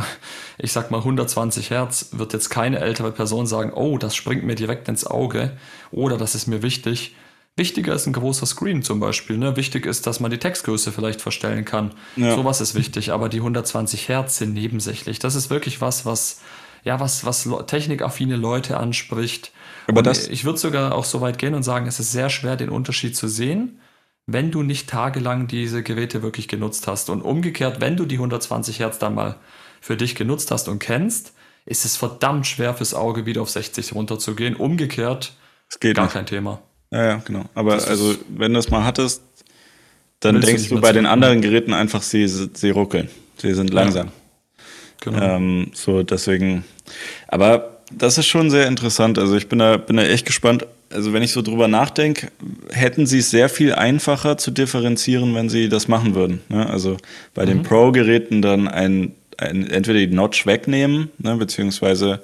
ich sag mal 120 Hertz, wird jetzt keine ältere Person sagen, oh, das springt mir direkt ins Auge oder das ist mir wichtig. Wichtiger ist ein großer Screen zum Beispiel. Ne? Wichtig ist, dass man die Textgröße vielleicht verstellen kann. Ja. Sowas ist wichtig, aber die 120 Hertz sind nebensächlich. Das ist wirklich was, was ja, was, was technikaffine Leute anspricht. Aber das ich würde sogar auch so weit gehen und sagen, es ist sehr schwer, den Unterschied zu sehen, wenn du nicht tagelang diese Geräte wirklich genutzt hast. Und umgekehrt, wenn du die 120 Hertz dann mal für dich genutzt hast und kennst, ist es verdammt schwer fürs Auge wieder auf 60 runterzugehen. Umgekehrt, es geht gar nicht. kein Thema. Ja, ja, genau. Aber das also, wenn du es mal hattest, dann denkst du, du bei den anderen Geräten einfach, sie, sie ruckeln. Sie sind langsam. Ja. Genau. Ähm, so, deswegen. Aber das ist schon sehr interessant. Also ich bin da, bin da echt gespannt. Also wenn ich so drüber nachdenke, hätten sie es sehr viel einfacher zu differenzieren, wenn sie das machen würden. Ne? Also bei mhm. den Pro-Geräten dann ein, ein, entweder die Notch wegnehmen, ne? beziehungsweise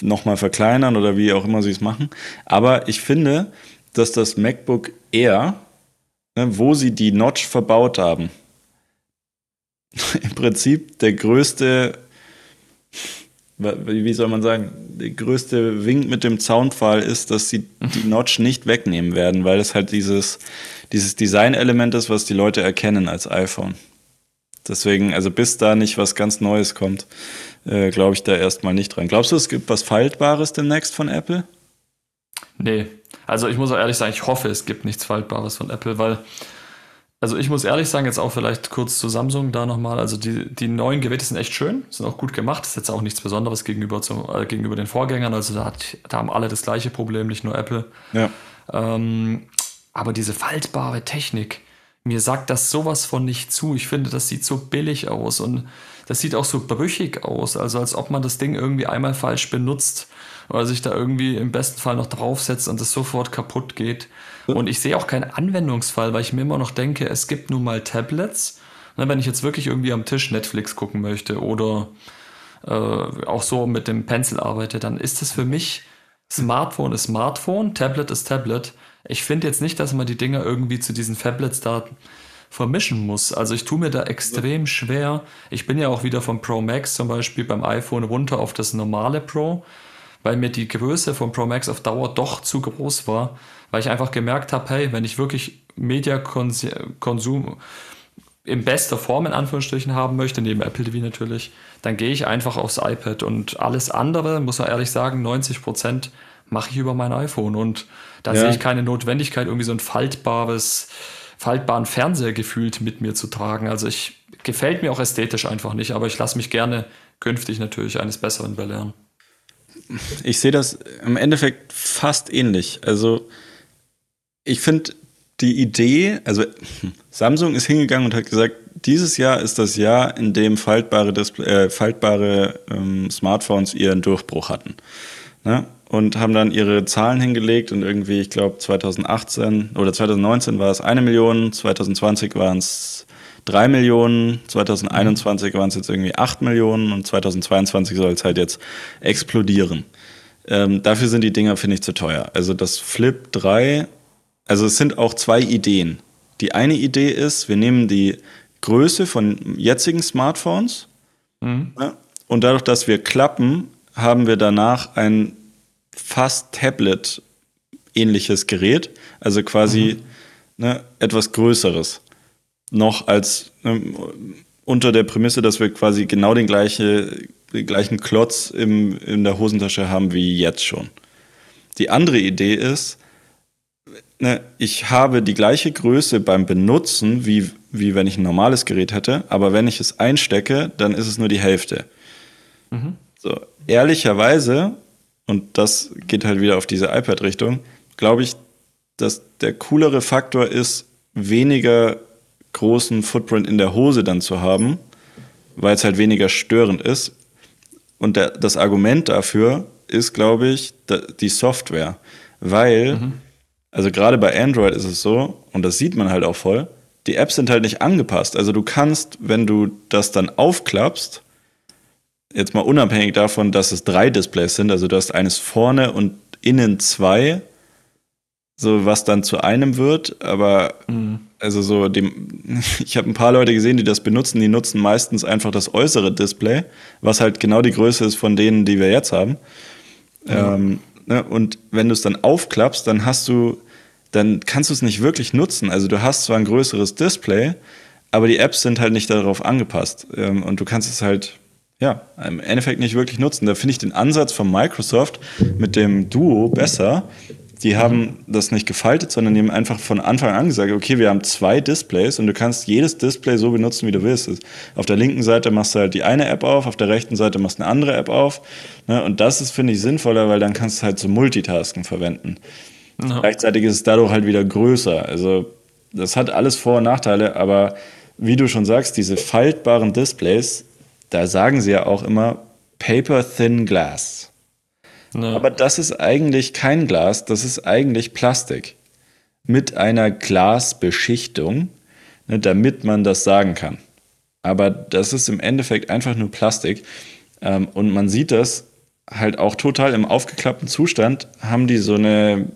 nochmal verkleinern oder wie auch immer sie es machen. Aber ich finde, dass das MacBook Air, ne, wo sie die Notch verbaut haben, *laughs* im Prinzip der größte wie soll man sagen, der größte Wink mit dem Zaunpfahl ist, dass sie die *laughs* Notch nicht wegnehmen werden, weil es halt dieses, dieses Design-Element ist, was die Leute erkennen als iPhone. Deswegen, also bis da nicht was ganz Neues kommt, äh, glaube ich da erstmal nicht dran. Glaubst du, es gibt was Faltbares demnächst von Apple? Nee. Also ich muss auch ehrlich sagen, ich hoffe, es gibt nichts Faltbares von Apple, weil also ich muss ehrlich sagen, jetzt auch vielleicht kurz zu Samsung da nochmal. Also die, die neuen Geräte sind echt schön, sind auch gut gemacht. Das ist jetzt auch nichts Besonderes gegenüber, zum, äh, gegenüber den Vorgängern. Also da, hat, da haben alle das gleiche Problem, nicht nur Apple. Ja. Ähm, aber diese faltbare Technik, mir sagt das sowas von nicht zu. Ich finde, das sieht so billig aus und das sieht auch so brüchig aus. Also als ob man das Ding irgendwie einmal falsch benutzt oder sich da irgendwie im besten Fall noch draufsetzt und es sofort kaputt geht. Und ich sehe auch keinen Anwendungsfall, weil ich mir immer noch denke, es gibt nun mal Tablets. Ne, wenn ich jetzt wirklich irgendwie am Tisch Netflix gucken möchte oder äh, auch so mit dem Pencil arbeite, dann ist es für mich Smartphone ist Smartphone, Tablet ist Tablet. Ich finde jetzt nicht, dass man die Dinger irgendwie zu diesen Tablets da vermischen muss. Also ich tue mir da extrem schwer. Ich bin ja auch wieder vom Pro Max zum Beispiel beim iPhone runter auf das normale Pro, weil mir die Größe vom Pro Max auf Dauer doch zu groß war weil ich einfach gemerkt habe, hey, wenn ich wirklich Media-Konsum in bester Form in Anführungsstrichen haben möchte, neben Apple TV natürlich, dann gehe ich einfach aufs iPad und alles andere, muss man ehrlich sagen, 90 Prozent mache ich über mein iPhone und da ja. sehe ich keine Notwendigkeit, irgendwie so ein faltbares, faltbaren Fernseher gefühlt mit mir zu tragen. Also ich gefällt mir auch ästhetisch einfach nicht, aber ich lasse mich gerne künftig natürlich eines Besseren belehren. Ich sehe das im Endeffekt fast ähnlich. Also ich finde die Idee, also *laughs* Samsung ist hingegangen und hat gesagt, dieses Jahr ist das Jahr, in dem faltbare, Display, äh, faltbare ähm, Smartphones ihren Durchbruch hatten. Ne? Und haben dann ihre Zahlen hingelegt und irgendwie, ich glaube, 2018 oder 2019 war es eine Million, 2020 waren es drei Millionen, 2021 waren es jetzt irgendwie acht Millionen und 2022 soll es halt jetzt explodieren. Ähm, dafür sind die Dinger, finde ich, zu teuer. Also das Flip 3 also es sind auch zwei Ideen. Die eine Idee ist, wir nehmen die Größe von jetzigen Smartphones mhm. ja, und dadurch, dass wir klappen, haben wir danach ein fast Tablet-ähnliches Gerät, also quasi mhm. ne, etwas Größeres. Noch als ne, unter der Prämisse, dass wir quasi genau den, gleiche, den gleichen Klotz im, in der Hosentasche haben wie jetzt schon. Die andere Idee ist, ne, ich habe die gleiche Größe beim Benutzen, wie, wie wenn ich ein normales Gerät hätte, aber wenn ich es einstecke, dann ist es nur die Hälfte. Mhm. So, ehrlicherweise, und das geht halt wieder auf diese iPad-Richtung, glaube ich, dass der coolere Faktor ist, weniger großen Footprint in der Hose dann zu haben, weil es halt weniger störend ist. Und der, das Argument dafür ist, glaube ich, die Software. Weil mhm. Also gerade bei Android ist es so, und das sieht man halt auch voll, die Apps sind halt nicht angepasst. Also du kannst, wenn du das dann aufklappst, jetzt mal unabhängig davon, dass es drei Displays sind, also du hast eines vorne und innen zwei, so was dann zu einem wird, aber mhm. also so dem, *laughs* ich habe ein paar Leute gesehen, die das benutzen, die nutzen meistens einfach das äußere Display, was halt genau die Größe ist von denen, die wir jetzt haben. Mhm. Ähm, Ne? Und wenn du es dann aufklappst, dann hast du, dann kannst du es nicht wirklich nutzen. Also du hast zwar ein größeres Display, aber die Apps sind halt nicht darauf angepasst. Ähm, und du kannst es halt, ja, im Endeffekt nicht wirklich nutzen. Da finde ich den Ansatz von Microsoft mit dem Duo besser, die haben das nicht gefaltet, sondern die haben einfach von Anfang an gesagt, okay, wir haben zwei Displays und du kannst jedes Display so benutzen, wie du willst. Auf der linken Seite machst du halt die eine App auf, auf der rechten Seite machst du eine andere App auf. Ne? Und das ist, finde ich, sinnvoller, weil dann kannst du halt zum Multitasken verwenden. Ja. Gleichzeitig ist es dadurch halt wieder größer. Also das hat alles Vor- und Nachteile, aber wie du schon sagst, diese faltbaren Displays, da sagen sie ja auch immer Paper Thin Glass. Ja. Aber das ist eigentlich kein Glas, das ist eigentlich Plastik. Mit einer Glasbeschichtung, ne, damit man das sagen kann. Aber das ist im Endeffekt einfach nur Plastik. Ähm, und man sieht das halt auch total im aufgeklappten Zustand, haben die so eine,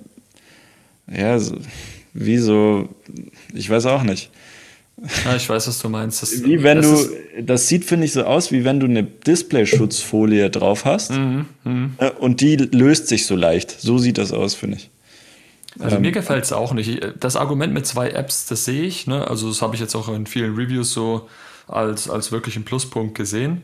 ja, so, wie so, ich weiß auch nicht. Ja, ich weiß, was du meinst. Das, wie wenn das du, das sieht, finde ich, so aus, wie wenn du eine Displayschutzfolie drauf hast mhm, mh. Äh, und die löst sich so leicht. So sieht das aus, finde ich. Also ähm, mir gefällt es auch nicht. Das Argument mit zwei Apps, das sehe ich. Ne? Also das habe ich jetzt auch in vielen Reviews so als, als wirklichen Pluspunkt gesehen.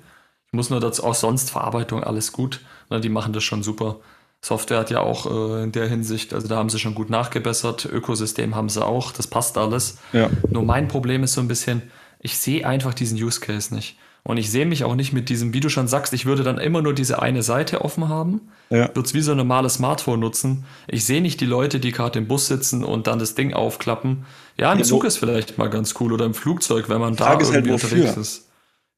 Ich muss nur dazu auch sonst Verarbeitung alles gut. Ne? Die machen das schon super. Software hat ja auch äh, in der Hinsicht, also da haben sie schon gut nachgebessert. Ökosystem haben sie auch, das passt alles. Ja. Nur mein Problem ist so ein bisschen, ich sehe einfach diesen Use Case nicht. Und ich sehe mich auch nicht mit diesem, wie du schon sagst, ich würde dann immer nur diese eine Seite offen haben, ja. würde es wie so ein normales Smartphone nutzen. Ich sehe nicht die Leute, die gerade im Bus sitzen und dann das Ding aufklappen. Ja, im ja, Zug ist vielleicht mal ganz cool oder im Flugzeug, wenn man da irgendwie halt unterwegs ist.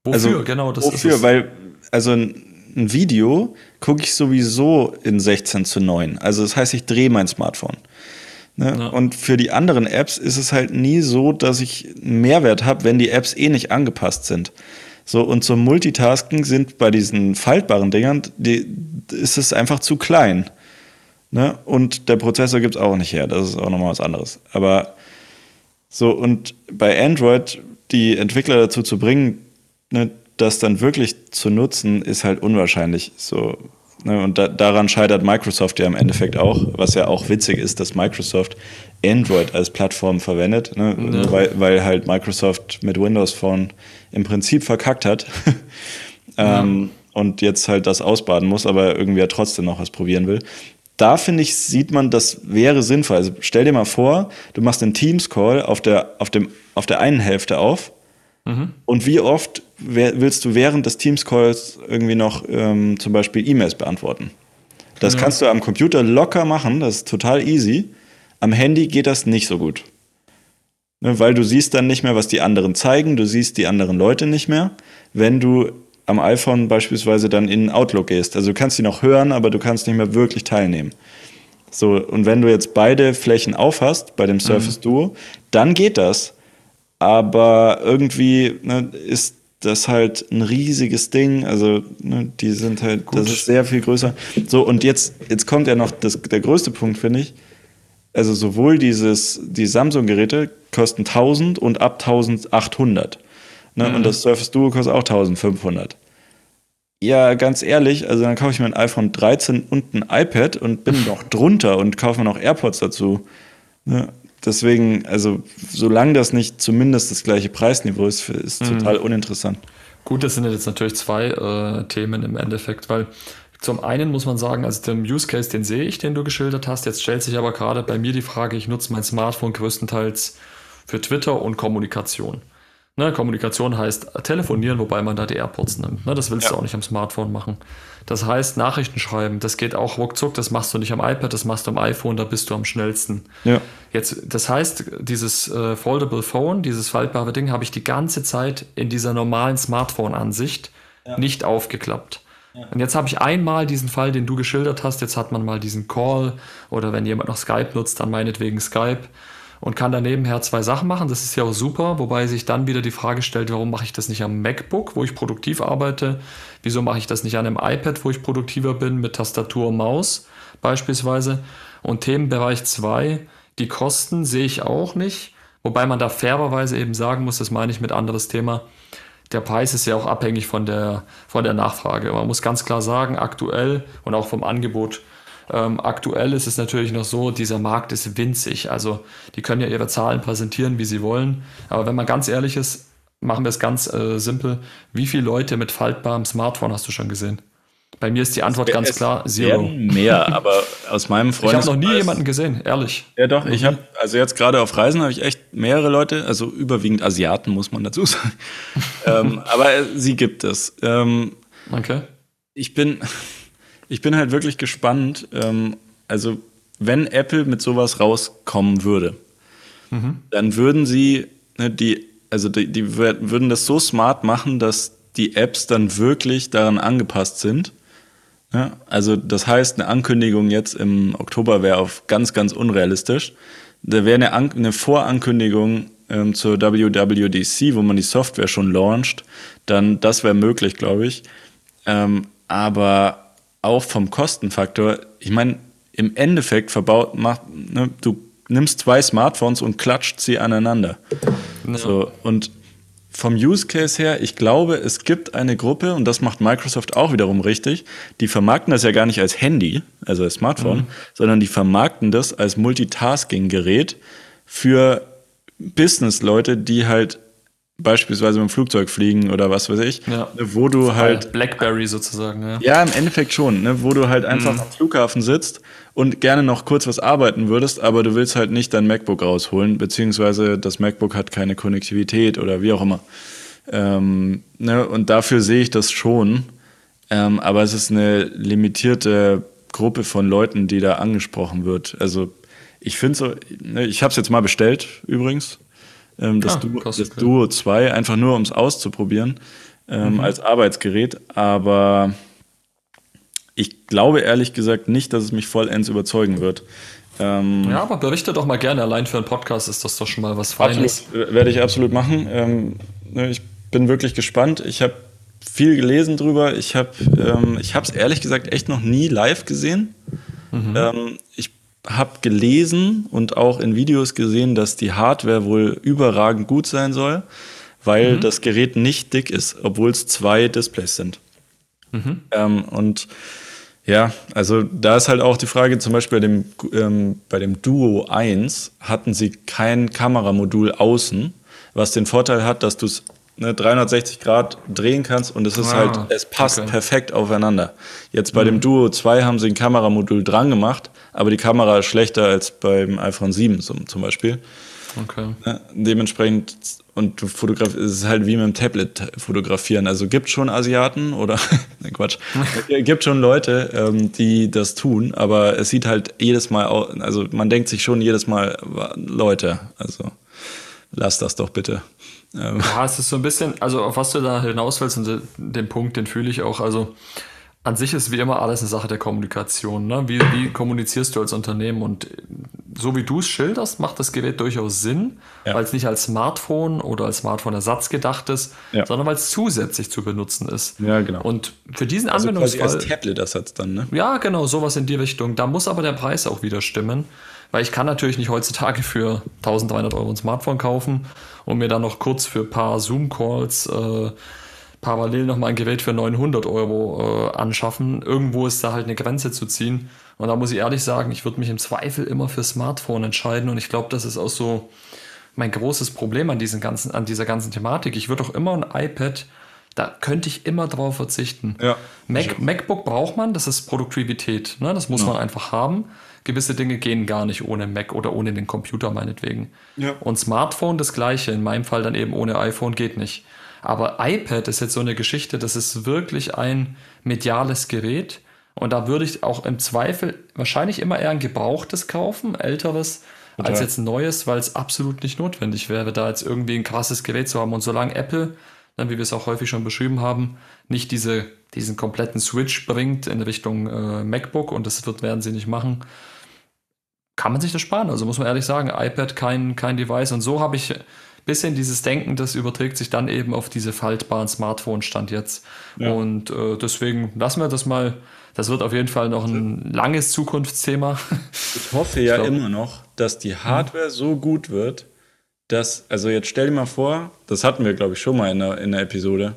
Wofür, also, genau, das wofür? ist Wofür, weil, also ein, ein Video gucke ich sowieso in 16 zu 9. Also das heißt, ich drehe mein Smartphone. Ne? Ja. Und für die anderen Apps ist es halt nie so, dass ich einen Mehrwert habe, wenn die Apps eh nicht angepasst sind. So, und zum Multitasking sind bei diesen faltbaren Dingern, die, ist es einfach zu klein. Ne? Und der Prozessor gibt es auch nicht her. Das ist auch nochmal was anderes. Aber so, und bei Android die Entwickler dazu zu bringen, ne, das dann wirklich zu nutzen, ist halt unwahrscheinlich. So, ne? Und da, daran scheitert Microsoft ja im Endeffekt auch, was ja auch witzig ist, dass Microsoft Android als Plattform verwendet, ne? ja. weil, weil halt Microsoft mit Windows Phone im Prinzip verkackt hat. *laughs* ähm, ja. Und jetzt halt das ausbaden muss, aber irgendwie ja trotzdem noch was probieren will. Da finde ich, sieht man, das wäre sinnvoll. Also stell dir mal vor, du machst einen Teams-Call auf der, auf, dem, auf der einen Hälfte auf Mhm. Und wie oft willst du während des Teams-Calls irgendwie noch ähm, zum Beispiel E-Mails beantworten? Das ja. kannst du am Computer locker machen, das ist total easy. Am Handy geht das nicht so gut. Ne, weil du siehst dann nicht mehr, was die anderen zeigen, du siehst die anderen Leute nicht mehr. Wenn du am iPhone beispielsweise dann in Outlook gehst. Also du kannst sie noch hören, aber du kannst nicht mehr wirklich teilnehmen. So, und wenn du jetzt beide Flächen aufhast bei dem Surface mhm. Duo, dann geht das aber irgendwie ne, ist das halt ein riesiges Ding. Also ne, die sind halt, Gut. das ist sehr viel größer. So, und jetzt, jetzt kommt ja noch das, der größte Punkt, finde ich. Also sowohl dieses, die Samsung-Geräte kosten 1000 und ab 1800. Ne? Mhm. Und das Surface Duo kostet auch 1500. Ja, ganz ehrlich, also dann kaufe ich mir ein iPhone 13 und ein iPad und bin noch drunter und kaufe mir noch AirPods dazu. Ne? Deswegen, also solange das nicht zumindest das gleiche Preisniveau ist, ist mhm. total uninteressant. Gut, das sind jetzt natürlich zwei äh, Themen im Endeffekt, weil zum einen muss man sagen, also den Use Case, den sehe ich, den du geschildert hast. Jetzt stellt sich aber gerade bei mir die Frage, ich nutze mein Smartphone größtenteils für Twitter und Kommunikation. Ne, Kommunikation heißt telefonieren, wobei man da die AirPods nimmt. Ne, das willst ja. du auch nicht am Smartphone machen. Das heißt, Nachrichten schreiben, das geht auch ruckzuck, das machst du nicht am iPad, das machst du am iPhone, da bist du am schnellsten. Ja. Jetzt, das heißt, dieses äh, Foldable Phone, dieses faltbare Ding, habe ich die ganze Zeit in dieser normalen Smartphone-Ansicht ja. nicht aufgeklappt. Ja. Und jetzt habe ich einmal diesen Fall, den du geschildert hast, jetzt hat man mal diesen Call oder wenn jemand noch Skype nutzt, dann meinetwegen Skype und kann da nebenher zwei Sachen machen. Das ist ja auch super, wobei sich dann wieder die Frage stellt, warum mache ich das nicht am MacBook, wo ich produktiv arbeite? Wieso mache ich das nicht an einem iPad, wo ich produktiver bin, mit Tastatur und Maus beispielsweise? Und Themenbereich 2, die Kosten sehe ich auch nicht, wobei man da fairerweise eben sagen muss, das meine ich mit anderes Thema, der Preis ist ja auch abhängig von der, von der Nachfrage. Man muss ganz klar sagen, aktuell und auch vom Angebot ähm, aktuell ist es natürlich noch so, dieser Markt ist winzig. Also die können ja ihre Zahlen präsentieren, wie sie wollen. Aber wenn man ganz ehrlich ist, machen wir es ganz äh, simpel. Wie viele Leute mit faltbarem Smartphone hast du schon gesehen? Bei mir ist die Antwort ganz klar Zero. Mehr, aber aus meinem Freund. Ich habe noch nie jemanden gesehen, ehrlich. Ja, doch. Ich habe also jetzt gerade auf Reisen habe ich echt mehrere Leute, also überwiegend Asiaten muss man dazu *laughs* sagen. ähm, aber sie gibt es. Ähm, okay. Ich bin, ich bin halt wirklich gespannt. Ähm, also, wenn Apple mit sowas rauskommen würde, mhm. dann würden sie ne, die, also die, die würden das so smart machen, dass die Apps dann wirklich daran angepasst sind. Ja, also das heißt, eine Ankündigung jetzt im Oktober wäre auf ganz, ganz unrealistisch. Da wäre eine, An eine Vorankündigung ähm, zur WWDC, wo man die Software schon launcht, dann das wäre möglich, glaube ich. Ähm, aber auch vom Kostenfaktor, ich meine, im Endeffekt verbaut, macht, ne, du nimmst zwei Smartphones und klatscht sie aneinander. Ja. So, und vom Use Case her, ich glaube, es gibt eine Gruppe, und das macht Microsoft auch wiederum richtig, die vermarkten das ja gar nicht als Handy, also als Smartphone, mhm. sondern die vermarkten das als Multitasking-Gerät für Business-Leute, die halt beispielsweise mit dem Flugzeug fliegen oder was weiß ich, ja. wo du halt Blackberry sozusagen, ja. Ja, im Endeffekt schon, ne, wo du halt einfach mhm. am Flughafen sitzt und gerne noch kurz was arbeiten würdest, aber du willst halt nicht dein MacBook rausholen, beziehungsweise das MacBook hat keine Konnektivität oder wie auch immer. Ähm, ne, und dafür sehe ich das schon, ähm, aber es ist eine limitierte Gruppe von Leuten, die da angesprochen wird. Also ich finde so, ne, ich habe es jetzt mal bestellt übrigens ähm, das, ah, Duo, das. Duo 2, einfach nur um es auszuprobieren ähm, mhm. als Arbeitsgerät. Aber ich glaube ehrlich gesagt nicht, dass es mich vollends überzeugen wird. Ähm, ja, aber berichte doch mal gerne. Allein für einen Podcast ist das doch schon mal was Feines. Absolut, werde ich absolut machen. Ähm, ne, ich bin wirklich gespannt. Ich habe viel gelesen drüber. Ich habe ähm, es ehrlich gesagt echt noch nie live gesehen. Mhm. Ähm, ich habe gelesen und auch in Videos gesehen, dass die Hardware wohl überragend gut sein soll, weil mhm. das Gerät nicht dick ist, obwohl es zwei Displays sind. Mhm. Ähm, und ja, also da ist halt auch die Frage, zum Beispiel bei dem, ähm, bei dem Duo 1 hatten sie kein Kameramodul außen, was den Vorteil hat, dass du es ne, 360 Grad drehen kannst und es ist ah, halt, es passt okay. perfekt aufeinander. Jetzt bei mhm. dem Duo 2 haben sie ein Kameramodul dran gemacht, aber die Kamera ist schlechter als beim iPhone 7 zum, Beispiel. Okay. Ja, dementsprechend, und du fotografierst, es ist halt wie mit dem Tablet fotografieren. Also gibt schon Asiaten oder, *laughs* ne Quatsch, *laughs* gibt schon Leute, ähm, die das tun, aber es sieht halt jedes Mal, also man denkt sich schon jedes Mal, Leute, also lass das doch bitte. Ja, es ist so ein bisschen, also auf was du da hinaus willst, und den Punkt, den fühle ich auch, also an sich ist wie immer alles eine Sache der Kommunikation. Ne? Wie, wie kommunizierst du als Unternehmen? Und so wie du es schilderst, macht das Gerät durchaus Sinn, ja. weil es nicht als Smartphone oder als Smartphone-Ersatz gedacht ist, ja. sondern weil es zusätzlich zu benutzen ist. Ja, genau. Und für diesen also Anwendungsfall. als Tablet-Ersatz dann, ne? Ja, genau, sowas in die Richtung. Da muss aber der Preis auch wieder stimmen, weil ich kann natürlich nicht heutzutage für 1300 Euro ein Smartphone kaufen und mir dann noch kurz für ein paar Zoom-Calls äh, parallel nochmal ein Gerät für 900 Euro äh, anschaffen. Irgendwo ist da halt eine Grenze zu ziehen. Und da muss ich ehrlich sagen, ich würde mich im Zweifel immer für Smartphone entscheiden. Und ich glaube, das ist auch so mein großes Problem an, diesen ganzen, an dieser ganzen Thematik. Ich würde auch immer ein iPad, da könnte ich immer drauf verzichten. Ja, Mac, MacBook braucht man, das ist Produktivität. Ne? Das muss ja. man einfach haben. Gewisse Dinge gehen gar nicht ohne Mac oder ohne den Computer meinetwegen. Ja. Und Smartphone das gleiche, in meinem Fall dann eben ohne iPhone geht nicht. Aber iPad ist jetzt so eine Geschichte, das ist wirklich ein mediales Gerät. Und da würde ich auch im Zweifel wahrscheinlich immer eher ein gebrauchtes kaufen, älteres, Total. als jetzt ein neues, weil es absolut nicht notwendig wäre, da jetzt irgendwie ein krasses Gerät zu haben. Und solange Apple, dann wie wir es auch häufig schon beschrieben haben, nicht diese, diesen kompletten Switch bringt in Richtung äh, MacBook, und das wird, werden sie nicht machen, kann man sich das sparen. Also muss man ehrlich sagen, iPad kein, kein Device. Und so habe ich bisschen dieses Denken, das überträgt sich dann eben auf diese faltbaren Smartphones stand jetzt. Ja. Und äh, deswegen lassen wir das mal. Das wird auf jeden Fall noch ein langes Zukunftsthema. *laughs* Ich hoffe ja ich glaub, immer noch, dass die Hardware so gut wird, dass, also jetzt stell dir mal vor, das hatten wir, glaube ich, schon mal in der, in der Episode,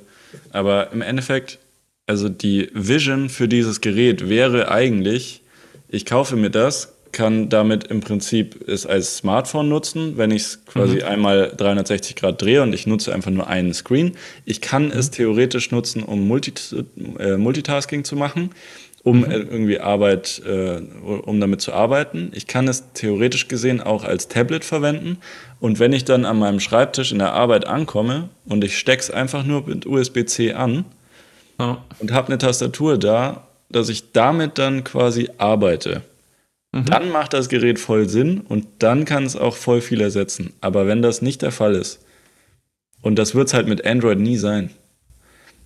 aber im Endeffekt, also die Vision für dieses Gerät wäre eigentlich, ich kaufe mir das, kann damit im Prinzip es als Smartphone nutzen, wenn ich es quasi mhm. einmal 360 Grad drehe und ich nutze einfach nur einen Screen. Ich kann mhm. es theoretisch nutzen, um Multi äh, Multitasking zu machen, um mhm. irgendwie Arbeit, äh, um damit zu arbeiten. Ich kann es theoretisch gesehen auch als Tablet verwenden. Und wenn ich dann an meinem Schreibtisch in der Arbeit ankomme und ich stecke es einfach nur mit USB-C an ja. und habe eine Tastatur da, dass ich damit dann quasi arbeite. Mhm. Dann macht das Gerät voll Sinn und dann kann es auch voll viel ersetzen. Aber wenn das nicht der Fall ist, und das wird es halt mit Android nie sein,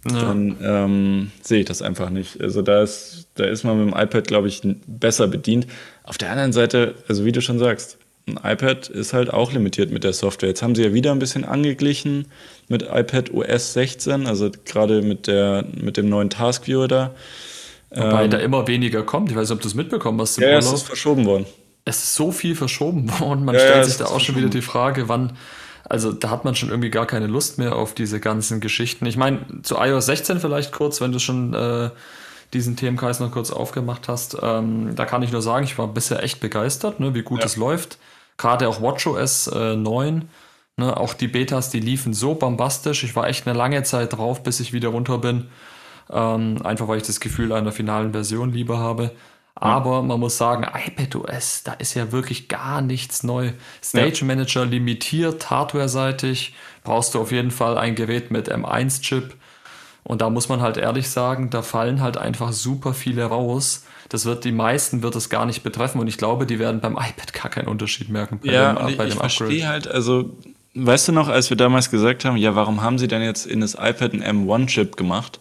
ja. dann ähm, sehe ich das einfach nicht. Also da ist, da ist man mit dem iPad, glaube ich, besser bedient. Auf der anderen Seite, also wie du schon sagst, ein iPad ist halt auch limitiert mit der Software. Jetzt haben sie ja wieder ein bisschen angeglichen mit iPad OS 16, also gerade mit, mit dem neuen Task Viewer da. Wobei ähm, da immer weniger kommt. Ich weiß nicht, ob du es mitbekommen hast. ja, Urlaub. es ist verschoben worden. Es ist so viel verschoben *laughs* worden. Man ja, stellt ja, sich da auch schon wieder die Frage, wann. also da hat man schon irgendwie gar keine Lust mehr auf diese ganzen Geschichten. Ich meine, zu iOS 16 vielleicht kurz, wenn du schon äh, diesen Themenkreis noch kurz aufgemacht hast. Ähm, da kann ich nur sagen, ich war bisher echt begeistert, ne, wie gut ja. es läuft. Gerade auch WatchOS äh, 9, ne, auch die Betas, die liefen so bombastisch. Ich war echt eine lange Zeit drauf, bis ich wieder runter bin. Ähm, einfach weil ich das Gefühl einer finalen Version lieber habe. Aber man muss sagen, iPadOS, da ist ja wirklich gar nichts neu. Stage Manager limitiert hardware-seitig. Brauchst du auf jeden Fall ein Gerät mit M1-Chip. Und da muss man halt ehrlich sagen, da fallen halt einfach super viele raus. Das wird die meisten wird es gar nicht betreffen und ich glaube, die werden beim iPad gar keinen Unterschied merken. Bei ja, dem, ich, bei dem ich verstehe halt, also weißt du noch, als wir damals gesagt haben, ja, warum haben sie denn jetzt in das iPad einen M1-Chip gemacht?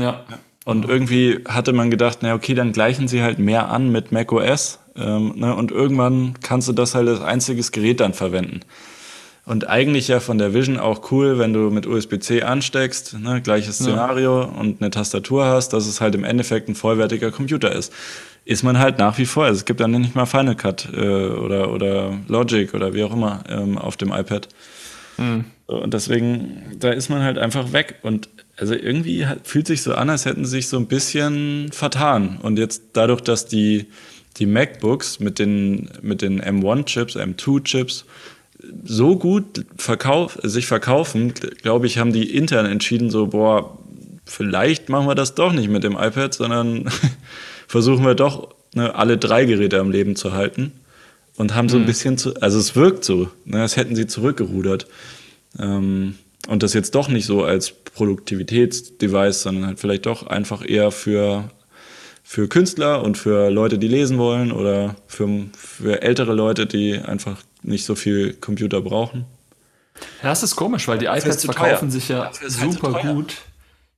Ja. Und irgendwie hatte man gedacht, na okay, dann gleichen sie halt mehr an mit macOS. Ähm, ne, und irgendwann kannst du das halt als einziges Gerät dann verwenden. Und eigentlich ja von der Vision auch cool, wenn du mit USB-C ansteckst, ne, gleiches Szenario ja. und eine Tastatur hast, dass es halt im Endeffekt ein vollwertiger Computer ist. Ist man halt nach wie vor. Also es gibt dann nicht mal Final Cut äh, oder, oder Logic oder wie auch immer ähm, auf dem iPad. Mhm. Und deswegen, da ist man halt einfach weg. Und also irgendwie fühlt sich so an, als hätten sie sich so ein bisschen vertan. Und jetzt dadurch, dass die, die MacBooks mit den, mit den M1-Chips, M2-Chips so gut verkauf, sich verkaufen, glaube ich, haben die intern entschieden, so, boah, vielleicht machen wir das doch nicht mit dem iPad, sondern *laughs* versuchen wir doch ne, alle drei Geräte am Leben zu halten. Und haben so ein mhm. bisschen zu, also es wirkt so, ne, als hätten sie zurückgerudert. Ähm, und das jetzt doch nicht so als Produktivitätsdevice, sondern halt vielleicht doch einfach eher für, für Künstler und für Leute, die lesen wollen oder für, für ältere Leute, die einfach nicht so viel Computer brauchen. Ja, es ist komisch, weil die iPads verkaufen sich ja halt super halt gut.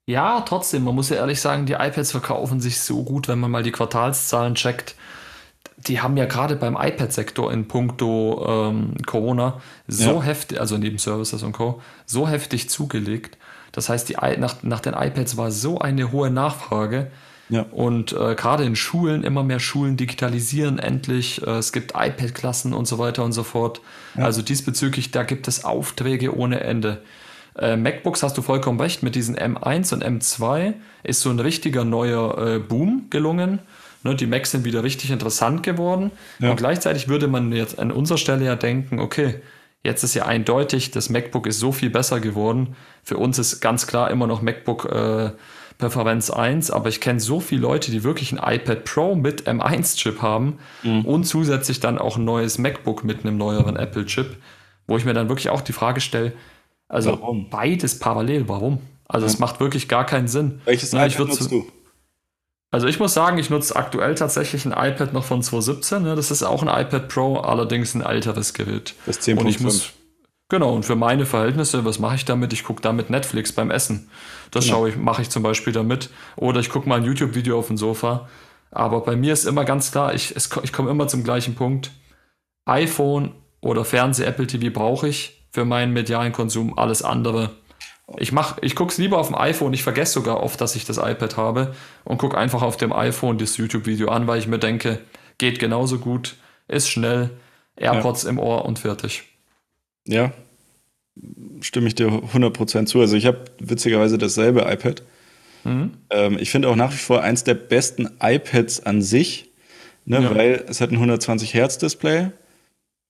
Ja, trotzdem, man muss ja ehrlich sagen, die iPads verkaufen sich so gut, wenn man mal die Quartalszahlen checkt. Die haben ja gerade beim iPad-Sektor in puncto ähm, Corona so ja. heftig, also neben Services und Co., so heftig zugelegt. Das heißt, die, nach, nach den iPads war so eine hohe Nachfrage, ja. Und äh, gerade in Schulen, immer mehr Schulen digitalisieren endlich. Äh, es gibt iPad-Klassen und so weiter und so fort. Ja. Also diesbezüglich, da gibt es Aufträge ohne Ende. Äh, MacBooks hast du vollkommen recht, mit diesen M1 und M2 ist so ein richtiger neuer äh, Boom gelungen. Ne, die Macs sind wieder richtig interessant geworden. Ja. Und gleichzeitig würde man jetzt an unserer Stelle ja denken, okay, jetzt ist ja eindeutig, das MacBook ist so viel besser geworden. Für uns ist ganz klar immer noch MacBook äh, Präferenz 1, aber ich kenne so viele Leute, die wirklich ein iPad Pro mit M1-Chip haben mhm. und zusätzlich dann auch ein neues MacBook mit einem neueren Apple-Chip, wo ich mir dann wirklich auch die Frage stelle, also warum? beides parallel, warum? Also es macht wirklich gar keinen Sinn. Welches Na, iPad nutzt du? Also ich muss sagen, ich nutze aktuell tatsächlich ein iPad noch von 2017. Ne? Das ist auch ein iPad Pro, allerdings ein älteres Gerät. Das 10.5. Und ich muss, Genau, und für meine Verhältnisse, was mache ich damit? Ich gucke damit Netflix beim Essen. Das genau. schaue ich, mache ich zum Beispiel damit. Oder ich gucke mal ein YouTube-Video auf dem Sofa. Aber bei mir ist immer ganz klar, ich, ich komme immer zum gleichen Punkt. iPhone oder Fernseh, Apple TV brauche ich für meinen medialen Konsum. Alles andere. Ich, ich gucke es lieber auf dem iPhone. Ich vergesse sogar oft, dass ich das iPad habe und gucke einfach auf dem iPhone das YouTube-Video an, weil ich mir denke, geht genauso gut, ist schnell, AirPods ja. im Ohr und fertig. Ja, stimme ich dir 100% zu. Also ich habe witzigerweise dasselbe iPad. Mhm. Ähm, ich finde auch nach wie vor eins der besten iPads an sich, ne, ja. weil es hat ein 120 Hertz Display.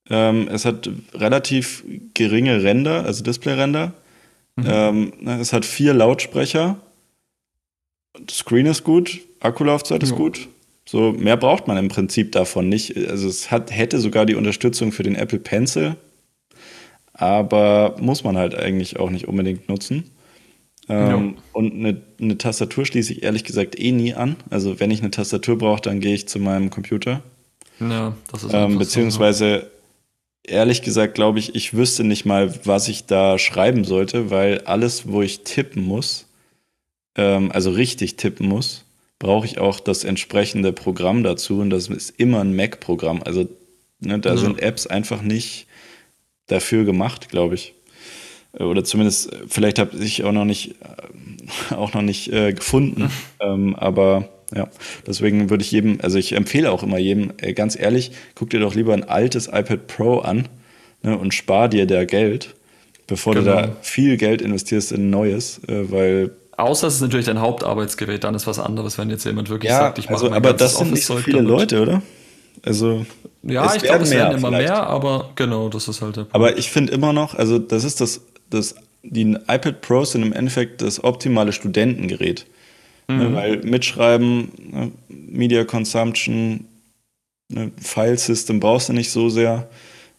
Ähm, es hat relativ geringe Ränder, also Displayränder. Mhm. Ähm, ne, es hat vier Lautsprecher. Das Screen ist gut, Akkulaufzeit ist gut. So mehr braucht man im Prinzip davon nicht. Also es hat, hätte sogar die Unterstützung für den Apple Pencil, aber muss man halt eigentlich auch nicht unbedingt nutzen. Ähm. Und eine, eine, Tastatur schließe ich ehrlich gesagt eh nie an. Also wenn ich eine Tastatur brauche, dann gehe ich zu meinem Computer. Ja, das ist ähm, Beziehungsweise, so, ehrlich gesagt, glaube ich, ich wüsste nicht mal, was ich da schreiben sollte, weil alles, wo ich tippen muss, ähm, also richtig tippen muss, brauche ich auch das entsprechende Programm dazu. Und das ist immer ein Mac-Programm. Also ne, da ja. sind Apps einfach nicht dafür gemacht, glaube ich. Oder zumindest, vielleicht habe ich auch noch nicht, äh, *laughs* auch noch nicht äh, gefunden. Mhm. *laughs* Ähm, aber ja, deswegen würde ich jedem, also ich empfehle auch immer jedem, ganz ehrlich, guck dir doch lieber ein altes iPad Pro an ne, und spar dir da Geld. bevor genau. du da viel Geld investierst in Neues, äh, weil Außer es ist natürlich dein Hauptarbeitsgerät, dann ist was anderes, wenn jetzt jemand wirklich ja, sagt, ich mache also, Aber das sind nicht so viele damit. Leute, oder? Also ja, ich glaube, es werden immer vielleicht. mehr, aber genau, das ist halt der Punkt. Aber ich finde immer noch, also das ist das, das, die iPad Pros sind im Endeffekt das optimale Studentengerät. Ne, mhm. Ne, weil mitschreiben, ne, Media Consumption, ne, File System brauchst du nicht so sehr.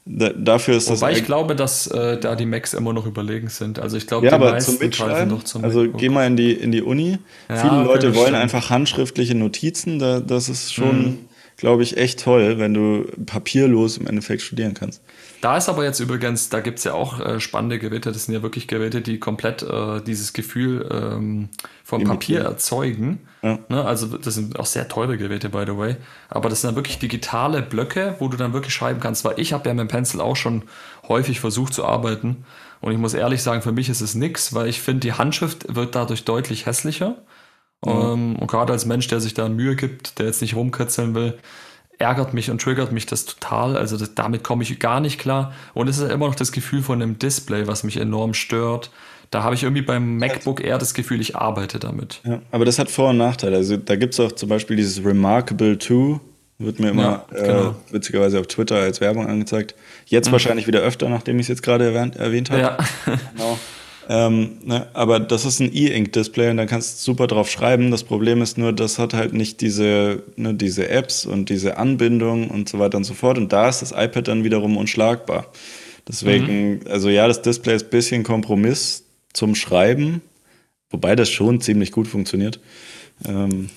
Da, dafür ist Wobei das. ich glaube, dass äh, da die Macs immer noch überlegen sind. Also ich glaube, ja, die aber zum Mitschreiben, noch zum also MacBook. geh mal in die, in die Uni. Ja, Viele Leute wollen stimmt. einfach handschriftliche Notizen. Da, das ist schon, mhm. glaube ich, echt toll, wenn du papierlos im Endeffekt studieren kannst. Da ist aber jetzt übrigens, da gibt es ja auch äh, spannende Geräte, das sind ja wirklich Geräte, die komplett äh, dieses Gefühl ähm, vom Papier erzeugen. Ja. Ne? Also das sind auch sehr teure Geräte, by the way. Aber das sind dann wirklich digitale Blöcke, wo du dann wirklich schreiben kannst. Weil ich habe ja mit dem Pencil auch schon häufig versucht zu arbeiten. Und ich muss ehrlich sagen, für mich ist es nichts, weil ich finde, die Handschrift wird dadurch deutlich hässlicher. Mhm. Ähm, und gerade als Mensch, der sich da Mühe gibt, der jetzt nicht rumkritzeln will, ärgert mich und triggert mich das total. Also das, damit komme ich gar nicht klar. Und es ist immer noch das Gefühl von einem Display, was mich enorm stört. Da habe ich irgendwie beim MacBook eher das Gefühl, ich arbeite damit. Ja, aber das hat Vor- und Nachteile. Also da gibt es auch zum Beispiel dieses Remarkable 2, wird mir immer ja, genau. äh, witzigerweise auf Twitter als Werbung angezeigt. Jetzt mhm. wahrscheinlich wieder öfter, nachdem ich es jetzt gerade erwähnt, erwähnt habe. Ja. genau. *laughs* Ähm, ne, aber das ist ein E-Ink-Display und da kannst du super drauf schreiben. Das Problem ist nur, das hat halt nicht diese, ne, diese Apps und diese Anbindung und so weiter und so fort. Und da ist das iPad dann wiederum unschlagbar. Deswegen, mhm. also ja, das Display ist ein bisschen Kompromiss zum Schreiben, wobei das schon ziemlich gut funktioniert. Ähm,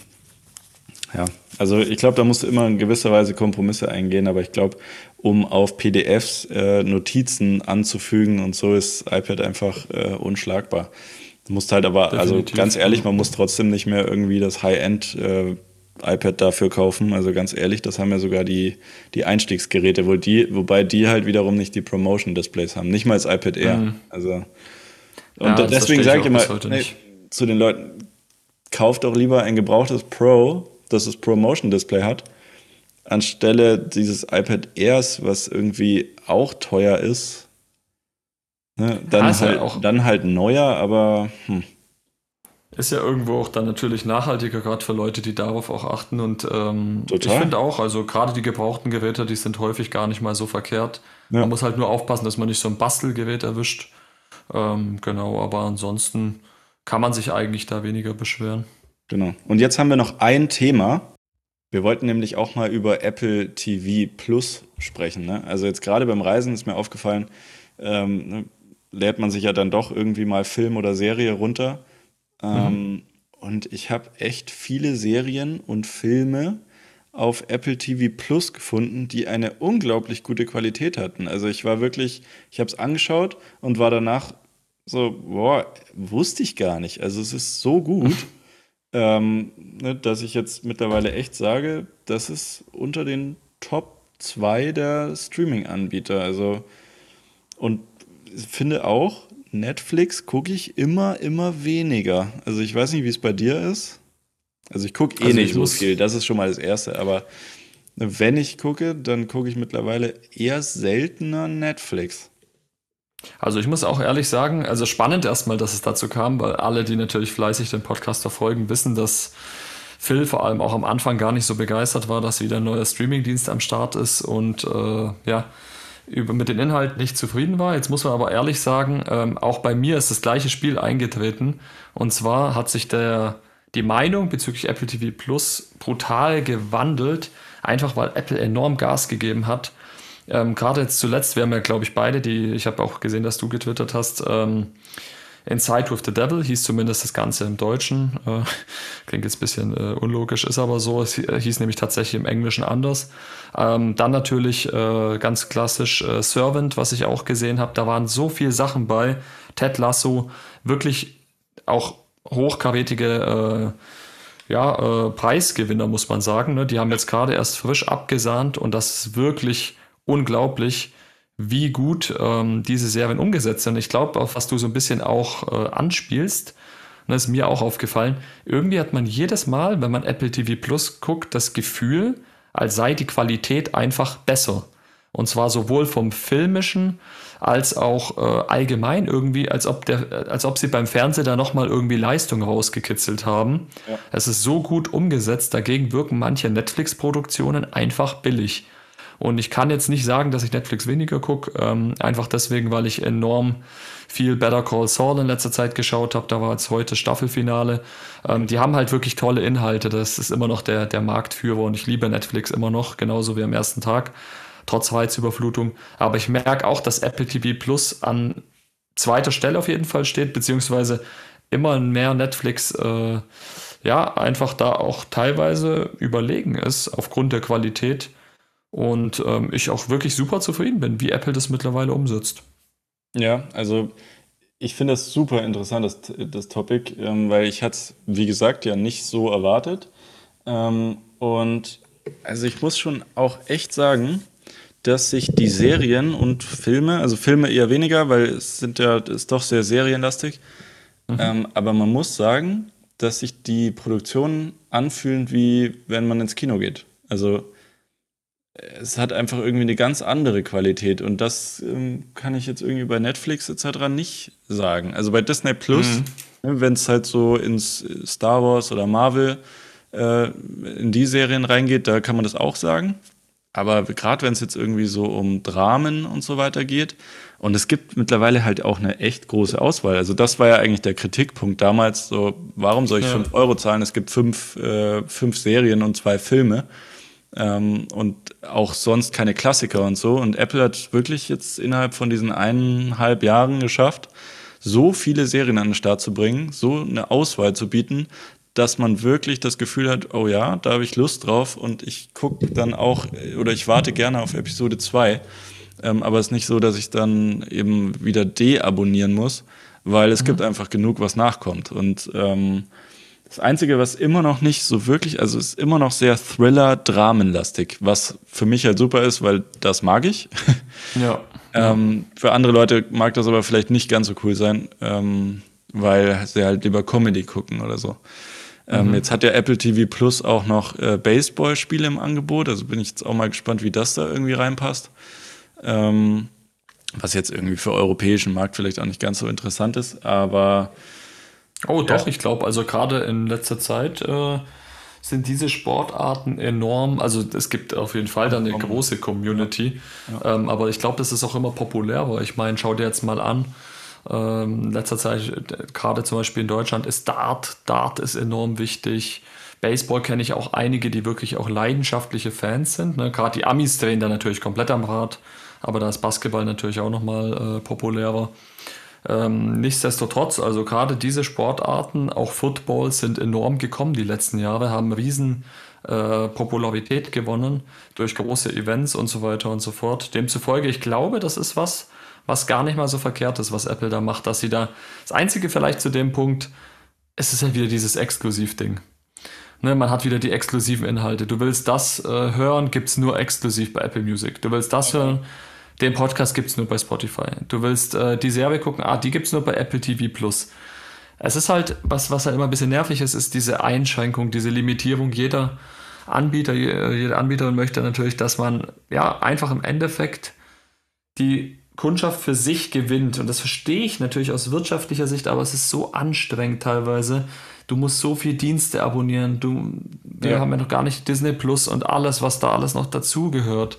ja, also ich glaube, da musst du immer in gewisser Weise Kompromisse eingehen, aber ich glaube, um auf PDFs äh, Notizen anzufügen und so ist iPad einfach äh, unschlagbar. Du musst halt aber, also Definitiv. also ganz ehrlich, man muss trotzdem nicht mehr irgendwie das High-End äh, iPad dafür kaufen. Also ganz ehrlich, das haben ja sogar die, die Einstiegsgeräte, wo die, wobei die halt wiederum nicht die Promotion-Displays haben. Nicht mal das iPad Air. Mhm. Also und ja, deswegen sage ich immer nee, zu den Leuten, kauft doch lieber ein gebrauchtes Pro dass es Promotion Display hat, anstelle dieses iPad Airs, was irgendwie auch teuer ist. Ne, dann, ja, halt, ja dann halt neuer, aber hm. Ist ja irgendwo auch dann natürlich nachhaltiger, gerade für Leute, die darauf auch achten. Und ähm, ich finde auch, also gerade die gebrauchten Geräte, die sind häufig gar nicht mal so verkehrt. Ja. Man muss halt nur aufpassen, dass man nicht so ein Bastelgerät erwischt. Ähm, genau, aber ansonsten kann man sich eigentlich da weniger beschweren. Genau. Und jetzt haben wir noch ein Thema. Wir wollten nämlich auch mal über Apple TV Plus sprechen. Ne? Also jetzt gerade beim Reisen ist mir aufgefallen, ähm, ne, lädt man sich ja dann doch irgendwie mal Film oder Serie runter. Ähm, mhm. Und ich habe echt viele Serien und Filme auf Apple TV Plus gefunden, die eine unglaublich gute Qualität hatten. Also ich war wirklich, ich habe es angeschaut und war danach so, boah, wusste ich gar nicht. Also es ist so gut. *laughs* ähm, ne, dass ich jetzt mittlerweile echt sage, das ist unter den Top 2 der Streaming-Anbieter. Also, und finde auch, Netflix gucke ich immer, immer weniger. Also ich weiß nicht, wie es bei dir ist. Also ich gucke eh also nicht so viel, das ist schon mal das Erste. Aber wenn ich gucke, dann gucke ich mittlerweile eher seltener Netflix. Also ich muss auch ehrlich sagen, also spannend erstmal, dass es dazu kam, weil alle, die natürlich fleißig den Podcast verfolgen, wissen, dass Phil vor allem auch am Anfang gar nicht so begeistert war, dass wieder ein neuer Streamingdienst am Start ist und äh, ja, über, mit den Inhalten nicht zufrieden war. Jetzt muss man aber ehrlich sagen, ähm, auch bei mir ist das gleiche Spiel eingetreten. Und zwar hat sich der, die Meinung bezüglich Apple TV Plus brutal gewandelt, einfach weil Apple enorm Gas gegeben hat ähm, Gerade jetzt zuletzt, wir haben ja, glaube ich, beide, die, ich habe auch gesehen, dass du getwittert hast, ähm, Inside with the Devil hieß zumindest das Ganze im Deutschen. Äh, *laughs* klingt jetzt ein bisschen äh, unlogisch, ist aber so. Es hieß nämlich tatsächlich im Englischen anders. Ähm, dann natürlich äh, ganz klassisch äh, Servant, was ich auch gesehen habe. Da waren so viele Sachen bei. Ted Lasso, wirklich auch hochkarätige äh, ja, äh, Preisgewinner, muss man sagen. Ne? Die haben jetzt gerade erst frisch abgesahnt und das ist wirklich unglaublich, wie gut ähm, diese Serien umgesetzt sind. Ich glaube, auf was du so ein bisschen auch äh, anspielst, und das ist mir auch aufgefallen, irgendwie hat man jedes Mal, wenn man Apple TV Plus guckt, das Gefühl, als sei die Qualität einfach besser. Und zwar sowohl vom filmischen als auch äh, allgemein irgendwie, als ob, der, als ob sie beim Fernsehen da nochmal irgendwie Leistung rausgekitzelt haben. Ja. Es ist so gut umgesetzt, dagegen wirken manche Netflix-Produktionen einfach billig. Und ich kann jetzt nicht sagen, dass ich Netflix weniger gucke, ähm, einfach deswegen, weil ich enorm viel Better Call Saul in letzter Zeit geschaut habe. Da war jetzt heute Staffelfinale. Ähm, die haben halt wirklich tolle Inhalte. Das ist immer noch der, der Marktführer und ich liebe Netflix immer noch, genauso wie am ersten Tag trotz Reizüberflutung. Aber ich merke auch, dass Apple TV Plus an zweiter Stelle auf jeden Fall steht, beziehungsweise immer mehr Netflix äh, ja einfach da auch teilweise überlegen ist aufgrund der Qualität und ähm, ich auch wirklich super zufrieden bin, wie Apple das mittlerweile umsetzt. Ja, also ich finde das super interessant, das, das Topic, ähm, weil ich hatte es, wie gesagt, ja nicht so erwartet. Ähm, und also ich muss schon auch echt sagen, dass sich die Serien und Filme, also Filme eher weniger, weil es sind ja, ist doch sehr serienlastig, mhm. ähm, aber man muss sagen, dass sich die Produktionen anfühlen, wie wenn man ins Kino geht. Also es hat einfach irgendwie eine ganz andere Qualität und das ähm, kann ich jetzt irgendwie bei Netflix etc. nicht sagen. Also bei Disney Plus, mhm. ne, wenn es halt so ins Star Wars oder Marvel äh, in die Serien reingeht, da kann man das auch sagen. Aber gerade wenn es jetzt irgendwie so um Dramen und so weiter geht, und es gibt mittlerweile halt auch eine echt große Auswahl. Also das war ja eigentlich der Kritikpunkt damals. So, warum soll ich ja. Euro zahlen? Es gibt fünf, äh, fünf Serien und zwei Filme. Ähm, und auch sonst keine Klassiker und so. Und Apple hat wirklich jetzt innerhalb von diesen eineinhalb Jahren geschafft, so viele Serien an den Start zu bringen, so eine Auswahl zu bieten, dass man wirklich das Gefühl hat, oh ja, da habe ich Lust drauf und ich gucke dann auch oder ich warte gerne auf Episode 2. Ähm, aber es ist nicht so, dass ich dann eben wieder deabonnieren muss, weil es mhm. gibt einfach genug, was nachkommt. Und ähm, das Einzige, was immer noch nicht so wirklich, also ist immer noch sehr Thriller-Dramenlastig, was für mich halt super ist, weil das mag ich. *laughs* Ja. ähm, für andere Leute mag das aber vielleicht nicht ganz so cool sein, ähm, weil sie halt lieber Comedy gucken oder so. Ähm, mhm. Jetzt hat ja Apple TV Plus auch noch äh, Baseball-Spiele im Angebot, also bin ich jetzt auch mal gespannt, wie das da irgendwie reinpasst. Ähm, was jetzt irgendwie für europäischen Markt vielleicht auch nicht ganz so interessant ist, aber. Oh, ja. doch, ich glaube, also gerade in letzter Zeit äh, sind diese Sportarten enorm. Also es gibt auf jeden Fall dann eine große Community, ja. ähm, aber ich glaube, das ist auch immer populärer. Ich meine, schau dir jetzt mal an ähm, in letzter Zeit, gerade zum Beispiel in Deutschland, ist Dart. Dart ist enorm wichtig. Baseball kenne ich auch einige, die wirklich auch leidenschaftliche Fans sind. Ne? Gerade die Amis drehen da natürlich komplett am Rad, aber da ist Basketball natürlich auch nochmal äh, populärer. Ähm, nichtsdestotrotz, also gerade diese Sportarten, auch Football, sind enorm gekommen die letzten Jahre, haben riesen äh, Popularität gewonnen durch große Events und so weiter und so fort. Demzufolge, ich glaube, das ist was, was gar nicht mal so verkehrt ist, was Apple da macht, dass sie da das einzige vielleicht zu dem Punkt, es ist halt wieder dieses Exklusiv-Ding. Ne, man hat wieder die exklusiven Inhalte. Du willst das äh, hören, gibt es nur exklusiv bei Apple Music. Du willst das hören, den Podcast gibt es nur bei Spotify. Du willst äh, die Serie gucken, ah, die gibt es nur bei Apple TV Plus. Es ist halt, was, was halt immer ein bisschen nervig ist, ist diese Einschränkung, diese Limitierung. Jeder Anbieter, jede Anbieterin möchte natürlich, dass man ja einfach im Endeffekt die Kundschaft für sich gewinnt. Und das verstehe ich natürlich aus wirtschaftlicher Sicht, aber es ist so anstrengend teilweise. Du musst so viele Dienste abonnieren. Du, wir ja. haben ja noch gar nicht Disney Plus und alles, was da alles noch dazugehört.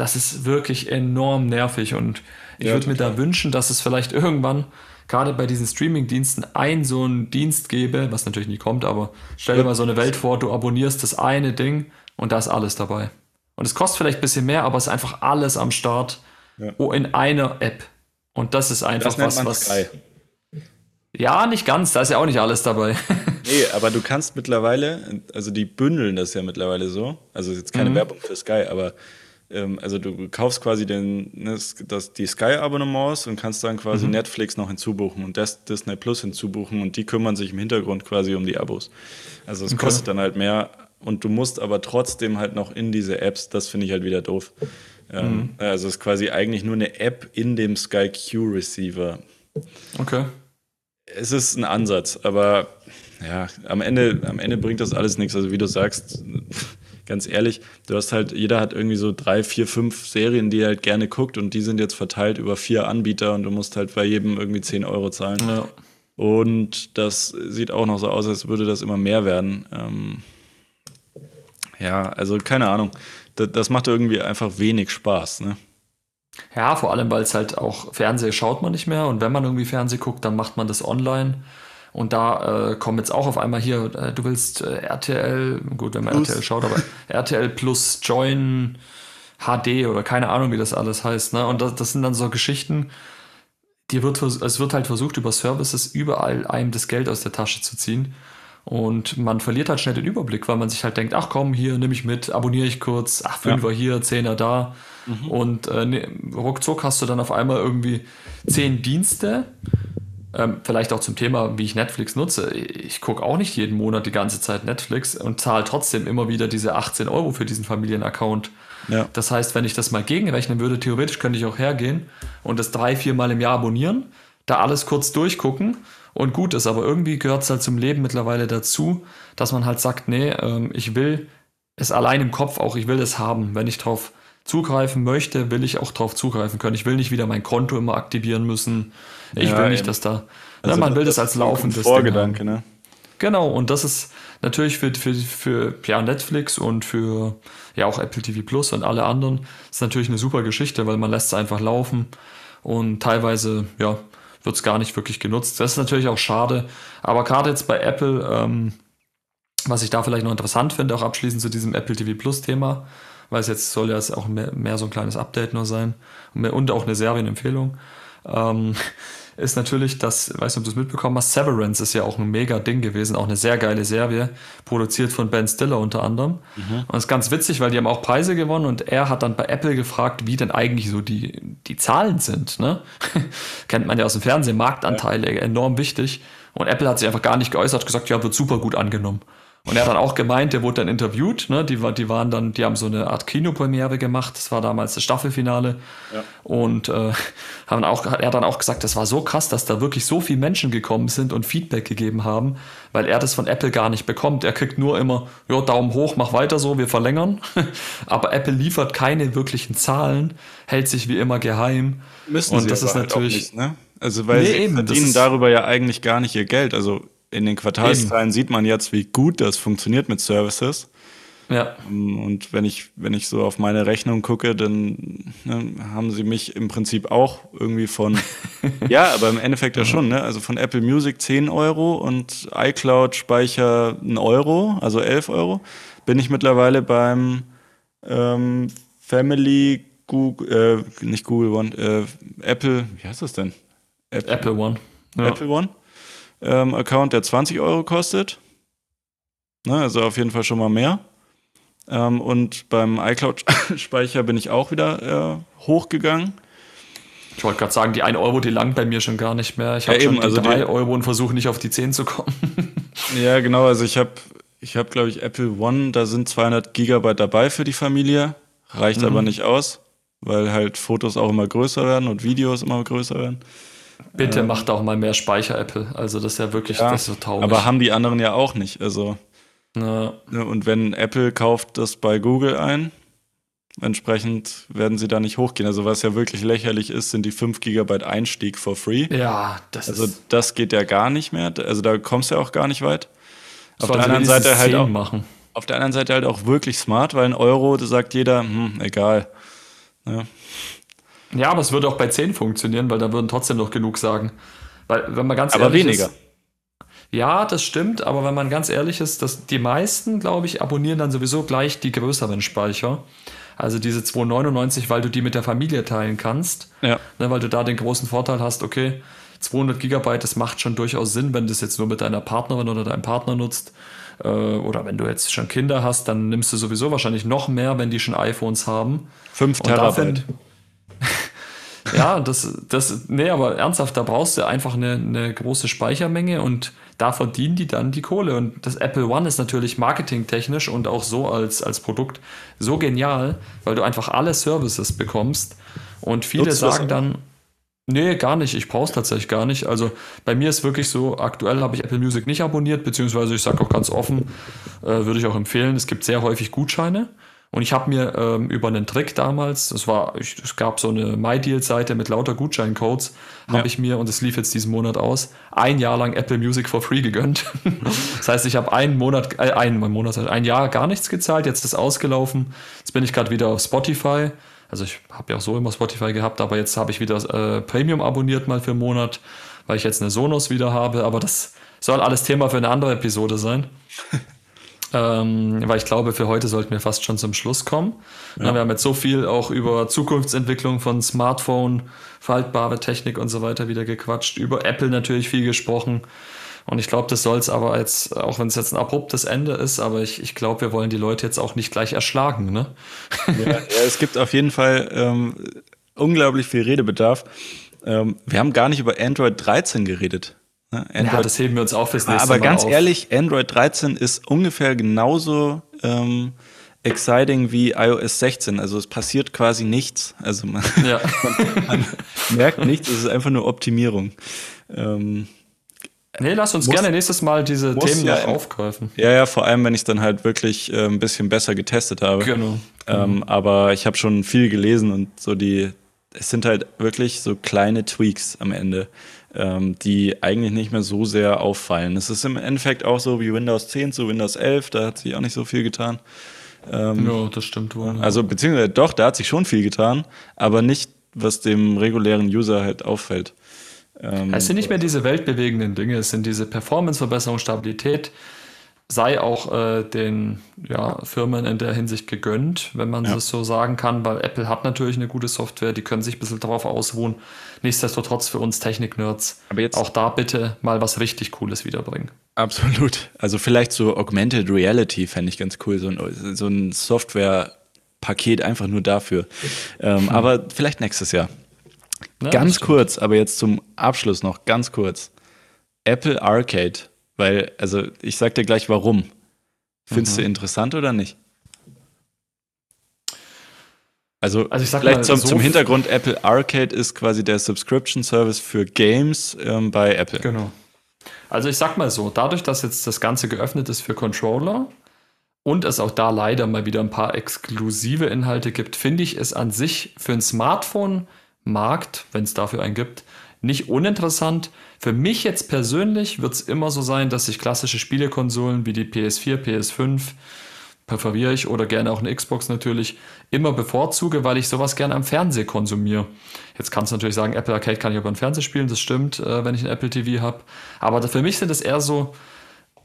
Das ist wirklich enorm nervig und ich ja, würde mir da wünschen, dass es vielleicht irgendwann gerade bei diesen Streaming-Diensten ein so einen Dienst gäbe, was natürlich nie kommt, aber stell dir mal so eine Welt vor, du abonnierst das eine Ding und da ist alles dabei. Und es kostet vielleicht ein bisschen mehr, aber es ist einfach alles am Start ja. In einer App. Und das ist einfach das was, was. Sky. Ja, nicht ganz, da ist ja auch nicht alles dabei. *laughs* nee, aber du kannst mittlerweile, also die bündeln das ja mittlerweile so. Also jetzt keine mhm. Werbung für Sky, aber ähm, also du kaufst quasi den, ne, das, die Sky-Abonnements und kannst dann quasi mhm. Netflix noch hinzubuchen und das Disney Plus hinzubuchen und die kümmern sich im Hintergrund quasi um die Abos. Also es okay. kostet dann halt mehr und du musst aber trotzdem halt noch in diese Apps, das finde ich halt wieder doof. Ähm, mhm. Also es ist quasi eigentlich nur eine App in dem Sky Q Receiver. Okay. Es ist ein Ansatz, aber ja, am Ende, am Ende bringt das alles nichts. Also wie du sagst, ganz ehrlich, du hast halt, jeder hat irgendwie so drei, vier, fünf Serien, die er halt gerne guckt und die sind jetzt verteilt über vier Anbieter und du musst halt bei jedem irgendwie 10 Euro zahlen. Ja. Und das sieht auch noch so aus, als würde das immer mehr werden. Ähm, ja, also keine Ahnung. Das, das macht irgendwie einfach wenig Spaß, ne? Ja, vor allem, weil es halt auch Fernsehen schaut man nicht mehr und wenn man irgendwie Fernsehen guckt, dann macht man das online. Und da äh, kommen jetzt auch auf einmal hier, äh, du willst äh, RTL, gut, wenn man plus. RTL schaut, aber *laughs* RTL plus Join HD oder keine Ahnung, wie das alles heißt. Ne? Und das, das sind dann so Geschichten, die wird, es wird halt versucht, über Services überall einem das Geld aus der Tasche zu ziehen. Und man verliert halt schnell den Überblick, weil man sich halt denkt, ach komm, hier nehme ich mit, abonniere ich kurz, ach, Fünfer ja. hier, Zehner da. Mhm. Und äh, ne, ruckzuck hast du dann auf einmal irgendwie zehn Dienste. Ähm, vielleicht auch zum Thema, wie ich Netflix nutze. Ich gucke auch nicht jeden Monat die ganze Zeit Netflix und zahle trotzdem immer wieder diese 18 Euro für diesen Familienaccount. Ja. Das heißt, wenn ich das mal gegenrechnen würde, theoretisch könnte ich auch hergehen und das drei, vier Mal im Jahr abonnieren, da alles kurz durchgucken und gut ist. Aber irgendwie gehört es halt zum Leben mittlerweile dazu, dass man halt sagt, nee, ähm, ich will es allein im Kopf auch, ich will es haben. Wenn ich drauf zugreifen möchte, will ich auch drauf zugreifen können. Ich will nicht wieder mein Konto immer aktivieren müssen. Ich ja, will nicht, dass da. Also ne, man will das, das als laufendes Vorgedanke, ne? Genau, und das ist natürlich für, für, für ja, Netflix und für ja auch Apple TV Plus und alle anderen ist natürlich eine super Geschichte, weil man lässt es einfach laufen und teilweise ja, wird es gar nicht wirklich genutzt. Das ist natürlich auch schade, aber gerade jetzt bei Apple, ähm, was ich da vielleicht noch interessant finde, auch abschließend zu diesem Apple TV Plus Thema, weil es jetzt soll ja auch mehr, mehr so ein kleines Update nur sein und auch eine Serienempfehlung. Ähm, *laughs* ist natürlich, dass, weiß nicht, ob du es mitbekommen hast, Severance ist ja auch ein mega Ding gewesen, auch eine sehr geile Serie, produziert von Ben Stiller unter anderem. Mhm. Und ist ganz witzig, weil die haben auch Preise gewonnen und er hat dann bei Apple gefragt, wie denn eigentlich so die, die Zahlen sind. Ne? *laughs* Kennt man ja aus dem Fernsehen, Marktanteile, ja. enorm wichtig. Und Apple hat sich einfach gar nicht geäußert, gesagt, ja, wird super gut angenommen. Und er hat dann auch gemeint, der wurde dann interviewt, ne? Die, die waren dann, die haben so eine Art Kinopremiere gemacht. Das war damals das Staffelfinale. Ja. Und äh, haben auch, er hat dann auch gesagt, das war so krass, dass da wirklich so viele Menschen gekommen sind und Feedback gegeben haben, weil er das von Apple gar nicht bekommt. Er kriegt nur immer, ja, Daumen hoch, mach weiter so, wir verlängern. *laughs* Aber Apple liefert keine wirklichen Zahlen, hält sich wie immer geheim. Müssen und sie das ist halt natürlich. Nicht, ne? Also weil nee, sie eben, verdienen darüber ja eigentlich gar nicht ihr Geld. Also in den Quartalszahlen sieht man jetzt, wie gut das funktioniert mit Services. Ja. Ähm, und wenn ich, wenn ich so auf meine Rechnung gucke, dann ne, haben sie mich im Prinzip auch irgendwie von, *laughs* ja, aber im Endeffekt ja schon, ne? Also von Apple Music 10 Euro und iCloud-Speicher 1 Euro, also 11 Euro, bin ich mittlerweile beim ähm, Family Google, äh, nicht Google One, äh, Apple, wie heißt das denn? Apple, Apple One. Ja. Apple One ähm, Account, der 20 Euro kostet. Ne, also auf jeden Fall schon mal mehr. Ähm, und beim iCloud-Speicher bin ich auch wieder äh, hochgegangen. Ich wollte gerade sagen, die 1 Euro, die langt bei mir schon gar nicht mehr. Ich habe ja, schon also 3 Euro und versuche nicht auf die 10 zu kommen. *laughs* ja, genau. Also ich habe, ich hab, glaube ich, Apple One, da sind 200 Gigabyte dabei für die Familie. Reicht mhm. aber nicht aus, weil halt Fotos auch immer größer werden und Videos immer größer werden. Bitte ähm, macht auch mal mehr Speicher, Apple. Also das ist ja wirklich ja, das so traurig. Aber haben die anderen ja auch nicht. Also ja. Ne, und wenn Apple kauft das bei Google ein, entsprechend werden sie da nicht hochgehen. Also was ja wirklich lächerlich ist, sind die 5 GB Einstieg for free. Ja, das also ist. Also das geht ja gar nicht mehr. Also da kommst du ja auch gar nicht weit. Auf der anderen Seite halt auch. Machen. Auf der anderen Seite halt auch wirklich smart, weil ein Euro, da sagt jeder, hm, egal. Ja. Ja, aber es würde auch bei 10 funktionieren, weil da würden trotzdem noch genug sagen. Weil, wenn man ganz aber ehrlich weniger. ist. Ja, das stimmt, aber wenn man ganz ehrlich ist, dass die meisten, glaube ich, abonnieren dann sowieso gleich die größeren Speicher. Also diese 299, weil du die mit der Familie teilen kannst. Ja. Ne, weil du da den großen Vorteil hast, okay, 200 Gigabyte, das macht schon durchaus Sinn, wenn du es jetzt nur mit deiner Partnerin oder deinem Partner nutzt. Äh, oder wenn du jetzt schon Kinder hast, dann nimmst du sowieso wahrscheinlich noch mehr, wenn die schon iPhones haben. 5 Terabyte. *laughs* ja, das, das, nee, aber ernsthaft, da brauchst du einfach eine, eine große Speichermenge und da verdienen die dann die Kohle. Und das Apple One ist natürlich marketingtechnisch und auch so als, als Produkt so genial, weil du einfach alle Services bekommst. Und viele Nutzt sagen dann, nee, gar nicht, ich brauche es tatsächlich gar nicht. Also bei mir ist wirklich so, aktuell habe ich Apple Music nicht abonniert, beziehungsweise ich sage auch ganz offen, Äh, würde ich auch empfehlen. Es gibt sehr häufig Gutscheine. Und ich habe mir ähm, über einen Trick damals, es war, ich, es gab so eine MyDeal-Seite mit lauter Gutscheincodes, ja. habe ich mir, und es lief jetzt diesen Monat aus, ein Jahr lang Apple Music for free gegönnt. *laughs* das heißt, ich habe einen Monat, äh, einen Monat, ein Jahr gar nichts gezahlt, jetzt ist ausgelaufen. Jetzt bin ich gerade wieder auf Spotify. Also ich habe ja auch so immer Spotify gehabt, aber jetzt habe ich wieder äh, Premium abonniert mal für einen Monat, weil ich jetzt eine Sonos wieder habe. Aber das soll alles Thema für eine andere Episode sein. *laughs* ähm, weil ich glaube, für heute sollten wir fast schon zum Schluss kommen. Ja. Wir haben jetzt so viel auch über Zukunftsentwicklung von Smartphone, faltbare Technik und so weiter wieder gequatscht, über Apple natürlich viel gesprochen. Und ich glaube, das soll es aber jetzt, auch wenn es jetzt ein abruptes Ende ist, aber ich, ich glaube, wir wollen die Leute jetzt auch nicht gleich erschlagen. Ne? Ja, ja es gibt auf jeden Fall ähm, unglaublich viel Redebedarf. Ähm, wir haben gar nicht über Android 13 geredet. Ne? Android, ja, das heben wir uns auch fürs nächste Aber Mal ganz auf. ehrlich, Android 13 ist ungefähr genauso ähm, exciting wie iOS 16. Also es passiert quasi nichts. Also man, *laughs* ja. *laughs* man, man merkt nichts, es ist einfach nur Optimierung. Ähm, Nee, lass uns muss, gerne nächstes Mal diese Themen ja, noch aufgreifen. Ja, ja, vor allem, wenn ich dann halt wirklich äh, ein bisschen besser getestet habe. Genau. Ähm, mhm. Aber ich habe schon viel gelesen und so die, es sind halt wirklich so kleine Tweaks am Ende ähm, die eigentlich nicht mehr so sehr auffallen. Es ist im Endeffekt auch so wie Windows 10 zu Windows 11, da hat sich auch nicht so viel getan. Ähm, ja, das stimmt wohl. Also, beziehungsweise doch, da hat sich schon viel getan, aber nicht, was dem regulären User halt auffällt. Ähm, es sind nicht mehr diese weltbewegenden Dinge, es sind diese Performance-Verbesserung, Stabilität, sei auch äh, den ja, Firmen in der Hinsicht gegönnt, wenn man ja. das so sagen kann, weil Apple hat natürlich eine gute Software, die können sich ein bisschen darauf ausruhen. Nichtsdestotrotz für uns Technik-Nerds auch da bitte mal was richtig Cooles wiederbringen. Absolut. Also vielleicht so Augmented Reality fände ich ganz cool, so ein, so ein Software-Paket einfach nur dafür. Ähm, hm. Aber vielleicht nächstes Jahr. Ja, ganz kurz, aber jetzt zum Abschluss noch ganz kurz. Apple Arcade weil, also ich sag dir gleich warum. Findest mhm. du interessant oder nicht? Also, also vielleicht mal, zum, so zum Hintergrund, Apple Arcade ist quasi der Subscription Service für Games ähm, bei Apple. Genau. Also ich sag mal so, dadurch, dass jetzt das Ganze geöffnet ist für Controller und es auch da leider mal wieder ein paar exklusive Inhalte gibt, finde ich es an sich für einen Smartphone-Markt, wenn es dafür einen gibt, nicht uninteressant. Für mich jetzt persönlich wird es immer so sein, dass ich klassische Spielekonsolen wie die PS4, PS5 präferiere ich oder gerne auch eine Xbox natürlich immer bevorzuge, weil ich sowas gerne am Fernseher konsumiere. Jetzt kannst du natürlich sagen, Apple Arcade kann ich über den Fernseher spielen, das stimmt, äh, wenn ich ein Apple TV habe. Aber für mich sind es eher so,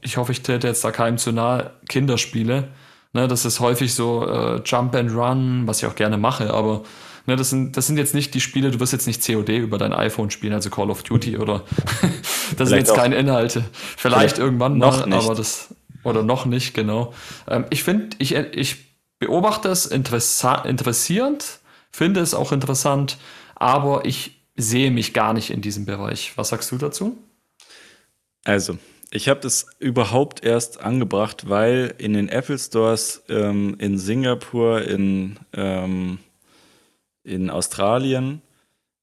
ich hoffe, ich trete jetzt da keinem zu nahe, Kinderspiele. Ne, das ist häufig so äh, Jump and Run, was ich auch gerne mache, aber Ne, das, sind, das sind jetzt nicht die Spiele, du wirst jetzt nicht COD über dein iPhone spielen, also Call of Duty oder *laughs* das sind jetzt keine Inhalte. Vielleicht, vielleicht irgendwann noch nicht. aber das oder noch nicht, genau. Ähm, ich finde, ich, ich beobachte es interessierend, finde es auch interessant, aber ich sehe mich gar nicht in diesem Bereich. Was sagst du dazu? Also, ich habe das überhaupt erst angebracht, weil in den Apple Stores ähm, in Singapur, in ähm, in Australien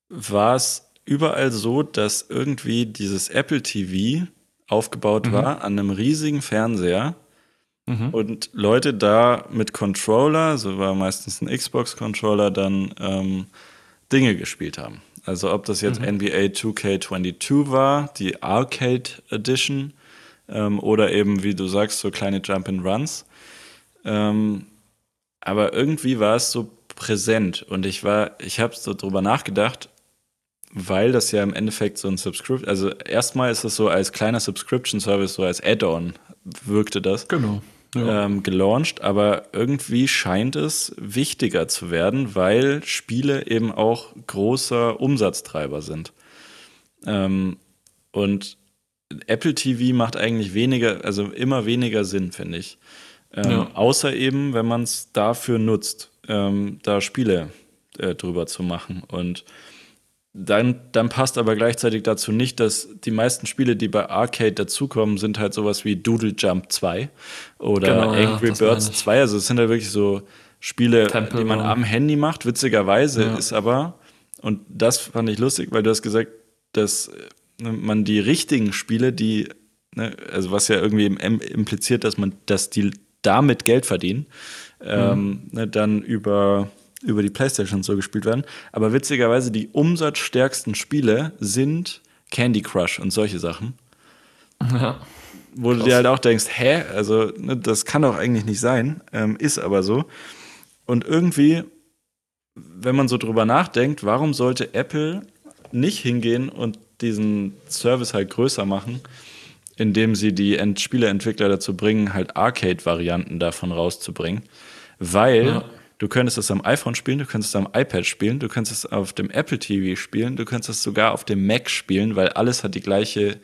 war es überall so, dass irgendwie dieses Apple TV aufgebaut mhm. war an einem riesigen Fernseher mhm. und Leute da mit Controller, so war meistens ein Xbox-Controller, dann ähm, Dinge gespielt haben. Also ob das jetzt mhm. NBA 2K22 war, die Arcade Edition, ähm, oder eben, wie du sagst, so kleine Jump and Runs. Ähm, aber irgendwie war es so präsent und ich war, ich habe so drüber nachgedacht, weil das ja im Endeffekt so ein Subscription, also erstmal ist es so als kleiner Subscription Service, so als Add-on wirkte das. Genau. Ja. Ähm, gelauncht, aber irgendwie scheint es wichtiger zu werden, weil Spiele eben auch großer Umsatztreiber sind. Ähm, und Apple TV macht eigentlich weniger, also immer weniger Sinn, finde ich. Ähm, ja. Außer eben, wenn man es dafür nutzt ähm, da Spiele äh, drüber zu machen. Und dann, dann passt aber gleichzeitig dazu nicht, dass die meisten Spiele, die bei Arcade dazukommen, sind halt sowas wie Doodle Jump 2 oder genau, Angry ja, Birds 2. Also es sind halt wirklich so Spiele, Temple die man am Handy macht. Witzigerweise ja. ist aber, und das fand ich lustig, weil du hast gesagt, dass äh, man die richtigen Spiele, die ne, also was ja irgendwie impliziert, dass man, dass die damit Geld verdienen, ähm, mhm. ne, dann über, über die Playstation so gespielt werden. Aber witzigerweise, die umsatzstärksten Spiele sind Candy Crush und solche Sachen. *laughs* Ja. Wo Krass. du dir halt auch denkst, hä, also ne, das kann doch eigentlich nicht sein, ähm, ist aber so. Und irgendwie, wenn man so drüber nachdenkt, warum sollte Apple nicht hingehen und diesen Service halt größer machen, indem sie die Ent Spieleentwickler dazu bringen, halt Arcade-Varianten davon rauszubringen. Weil ja. du könntest es am iPhone spielen, du könntest es am iPad spielen, du könntest es auf dem Apple TV spielen, du könntest es sogar auf dem Mac spielen, weil alles hat die gleiche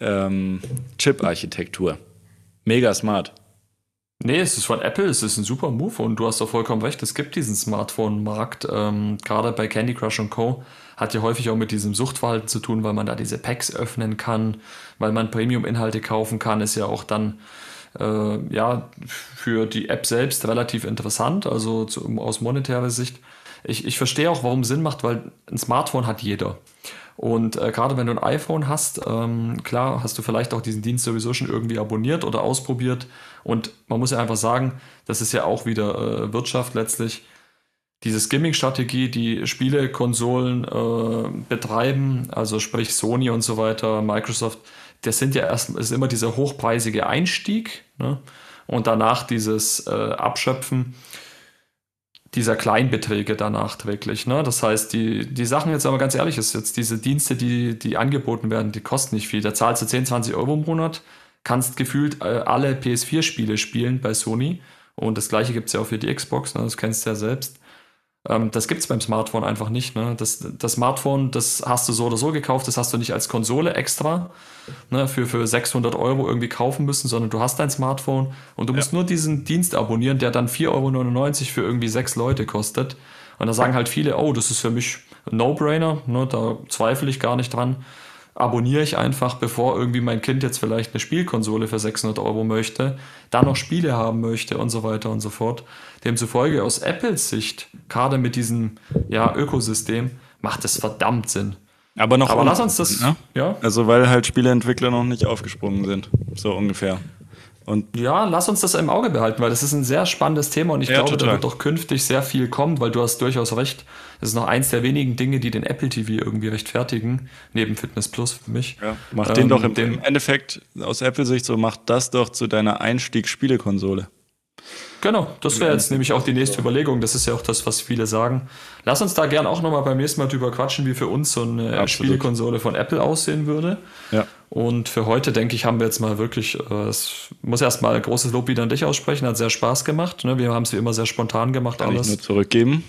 ähm, Chip-Architektur. Mega smart. Nee, es ist von Apple, es ist ein super Move und du hast doch vollkommen recht, es gibt diesen Smartphone-Markt, ähm, gerade bei Candy Crush und Co. hat ja häufig auch mit diesem Suchtverhalten zu tun, weil man da diese Packs öffnen kann, weil man Premium-Inhalte kaufen kann, ist ja auch dann äh, ja für die App selbst relativ interessant, also zu, aus monetärer Sicht. Ich, ich verstehe auch, warum Sinn macht, weil ein Smartphone hat jeder. Und äh, gerade wenn du ein iPhone hast, ähm, klar, hast du vielleicht auch diesen Dienst sowieso schon irgendwie abonniert oder ausprobiert. Und man muss ja einfach sagen, das ist ja auch wieder äh, Wirtschaft letztlich. Diese Skimming-Strategie, die Spielekonsolen äh, betreiben, also sprich Sony und so weiter, Microsoft, das sind ja erst ist immer dieser hochpreisige Einstieg ne? und danach dieses äh, Abschöpfen dieser Kleinbeträge danach wirklich. Ne? Das heißt, die, die Sachen jetzt aber ganz ehrlich ist jetzt diese Dienste, die, die angeboten werden, die kosten nicht viel. Da zahlst du 10, 20 Euro im Monat, kannst gefühlt äh, alle PS4-Spiele spielen bei Sony. Und das gleiche gibt es ja auch für die Xbox, ne? das kennst du ja selbst. Ähm, das gibt es beim Smartphone einfach nicht. Ne? Das, das Smartphone, das hast du so oder so gekauft, das hast du nicht als Konsole extra ne, für, für 600 Euro irgendwie kaufen müssen, sondern du hast dein Smartphone und du musst nur diesen Dienst abonnieren, der dann 4,99 Euro für irgendwie sechs Leute kostet. Und da sagen halt viele, oh, das ist für mich ein No-Brainer, ne, da zweifle ich gar nicht dran abonniere ich einfach, bevor irgendwie mein Kind jetzt vielleicht eine Spielkonsole für 600 Euro möchte, da noch Spiele haben möchte und so weiter und so fort. Demzufolge aus Apples Sicht, gerade mit diesem ja, Ökosystem, macht es verdammt Sinn. Aber noch Aber lass uns das, ne? ja? Also weil halt Spieleentwickler noch nicht aufgesprungen sind, so ungefähr. Und ja, lass uns das im Auge behalten, weil das ist ein sehr spannendes Thema und ich ja, glaube, total. da wird doch künftig sehr viel kommen, weil du hast durchaus recht. Das ist noch eins der wenigen Dinge, die den Apple TV irgendwie rechtfertigen, neben Fitness Plus für mich. Ja, mach ähm, den doch im, im Endeffekt aus Apple-Sicht so, mach das doch zu deiner Einstiegsspielekonsole. Genau, das wäre jetzt nämlich auch die nächste Überlegung. Das ist ja auch das, was viele sagen. Lass uns da gern auch nochmal beim nächsten Mal drüber quatschen, wie für uns so eine Absolut. Spielekonsole von Apple aussehen würde. Ja. Und für heute, denke ich, haben wir jetzt mal wirklich, äh, es muss erstmal ein großes Lob wieder an dich aussprechen, hat sehr Spaß gemacht. Ne? Wir haben es wie immer sehr spontan gemacht. Kann alles. ich nur zurückgeben.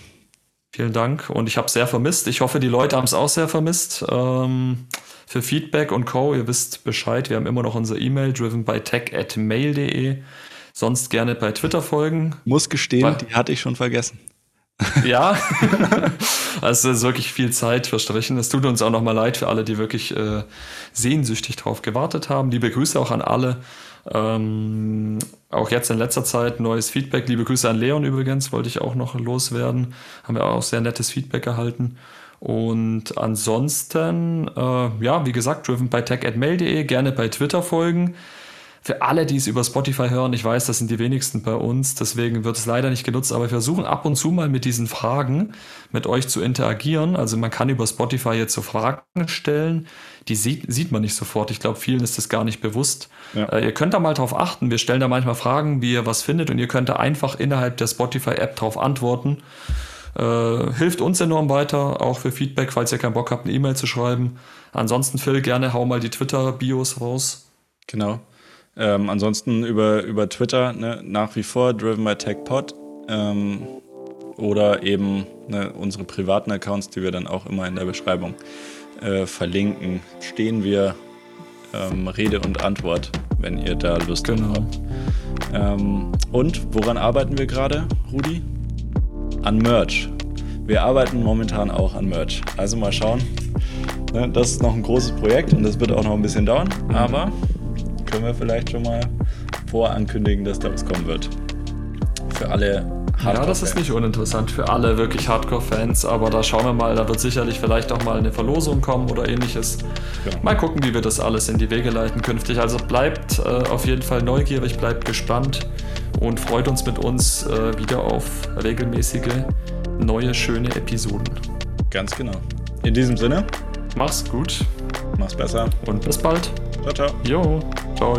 Vielen Dank. Und ich habe es sehr vermisst. Ich hoffe, die Leute haben es auch sehr vermisst. Ähm, für Feedback und Co., ihr wisst Bescheid, wir haben immer noch unsere E-Mail, driven by tech at mail.de. Sonst gerne bei Twitter folgen. Muss gestehen, Weil, die hatte ich schon vergessen. Ja, *laughs* *laughs* also es ist wirklich viel Zeit verstrichen. Es tut uns auch nochmal leid für alle, die wirklich äh, sehnsüchtig drauf gewartet haben. Liebe Grüße auch an alle. Ähm, auch jetzt in letzter Zeit neues Feedback. Liebe Grüße an Leon übrigens, wollte ich auch noch loswerden. Haben wir auch sehr nettes Feedback erhalten. Und ansonsten, äh, ja, wie gesagt, driven by tech at mail.de, gerne bei Twitter folgen. Für alle, die es über Spotify hören, ich weiß, das sind die wenigsten bei uns, deswegen wird es leider nicht genutzt, aber wir versuchen ab und zu mal mit diesen Fragen mit euch zu interagieren. Also man kann über Spotify jetzt so Fragen stellen, die sieht, sieht man nicht sofort. Ich glaube, vielen ist das gar nicht bewusst. Ja. Äh, ihr könnt da mal drauf achten. Wir stellen da manchmal Fragen, wie ihr was findet und ihr könnt da einfach innerhalb der Spotify-App drauf antworten. Äh, hilft uns enorm weiter, auch für Feedback, falls ihr keinen Bock habt, eine E-Mail zu schreiben. Ansonsten, Phil, gerne hau mal die Twitter-Bios raus. Genau. Ähm, ansonsten über, über Twitter ne, nach wie vor Driven by TechPod ähm, oder eben ne, unsere privaten Accounts, die wir dann auch immer in der Beschreibung äh, verlinken, stehen wir ähm, Rede und Antwort, wenn ihr da Lust genau. habt. Ähm, und woran arbeiten wir gerade, Rudi? An Merch. Wir arbeiten momentan auch an Merch. Also mal schauen. Ne, das ist noch ein großes Projekt und das wird auch noch ein bisschen dauern, aber können wir vielleicht schon mal vorankündigen, dass da was kommen wird. Für alle Ja, das ist nicht uninteressant für alle wirklich Hardcore-Fans, aber da schauen wir mal, da wird sicherlich vielleicht auch mal eine Verlosung kommen oder ähnliches. Genau. Mal gucken, wie wir das alles in die Wege leiten künftig. Also bleibt äh, auf jeden Fall neugierig, bleibt gespannt und freut uns mit uns äh, wieder auf regelmäßige, neue, schöne Episoden. Ganz genau. In diesem Sinne. Mach's gut. Mach's besser. Und bis bald. Ciao, ciao. Jo, ciao.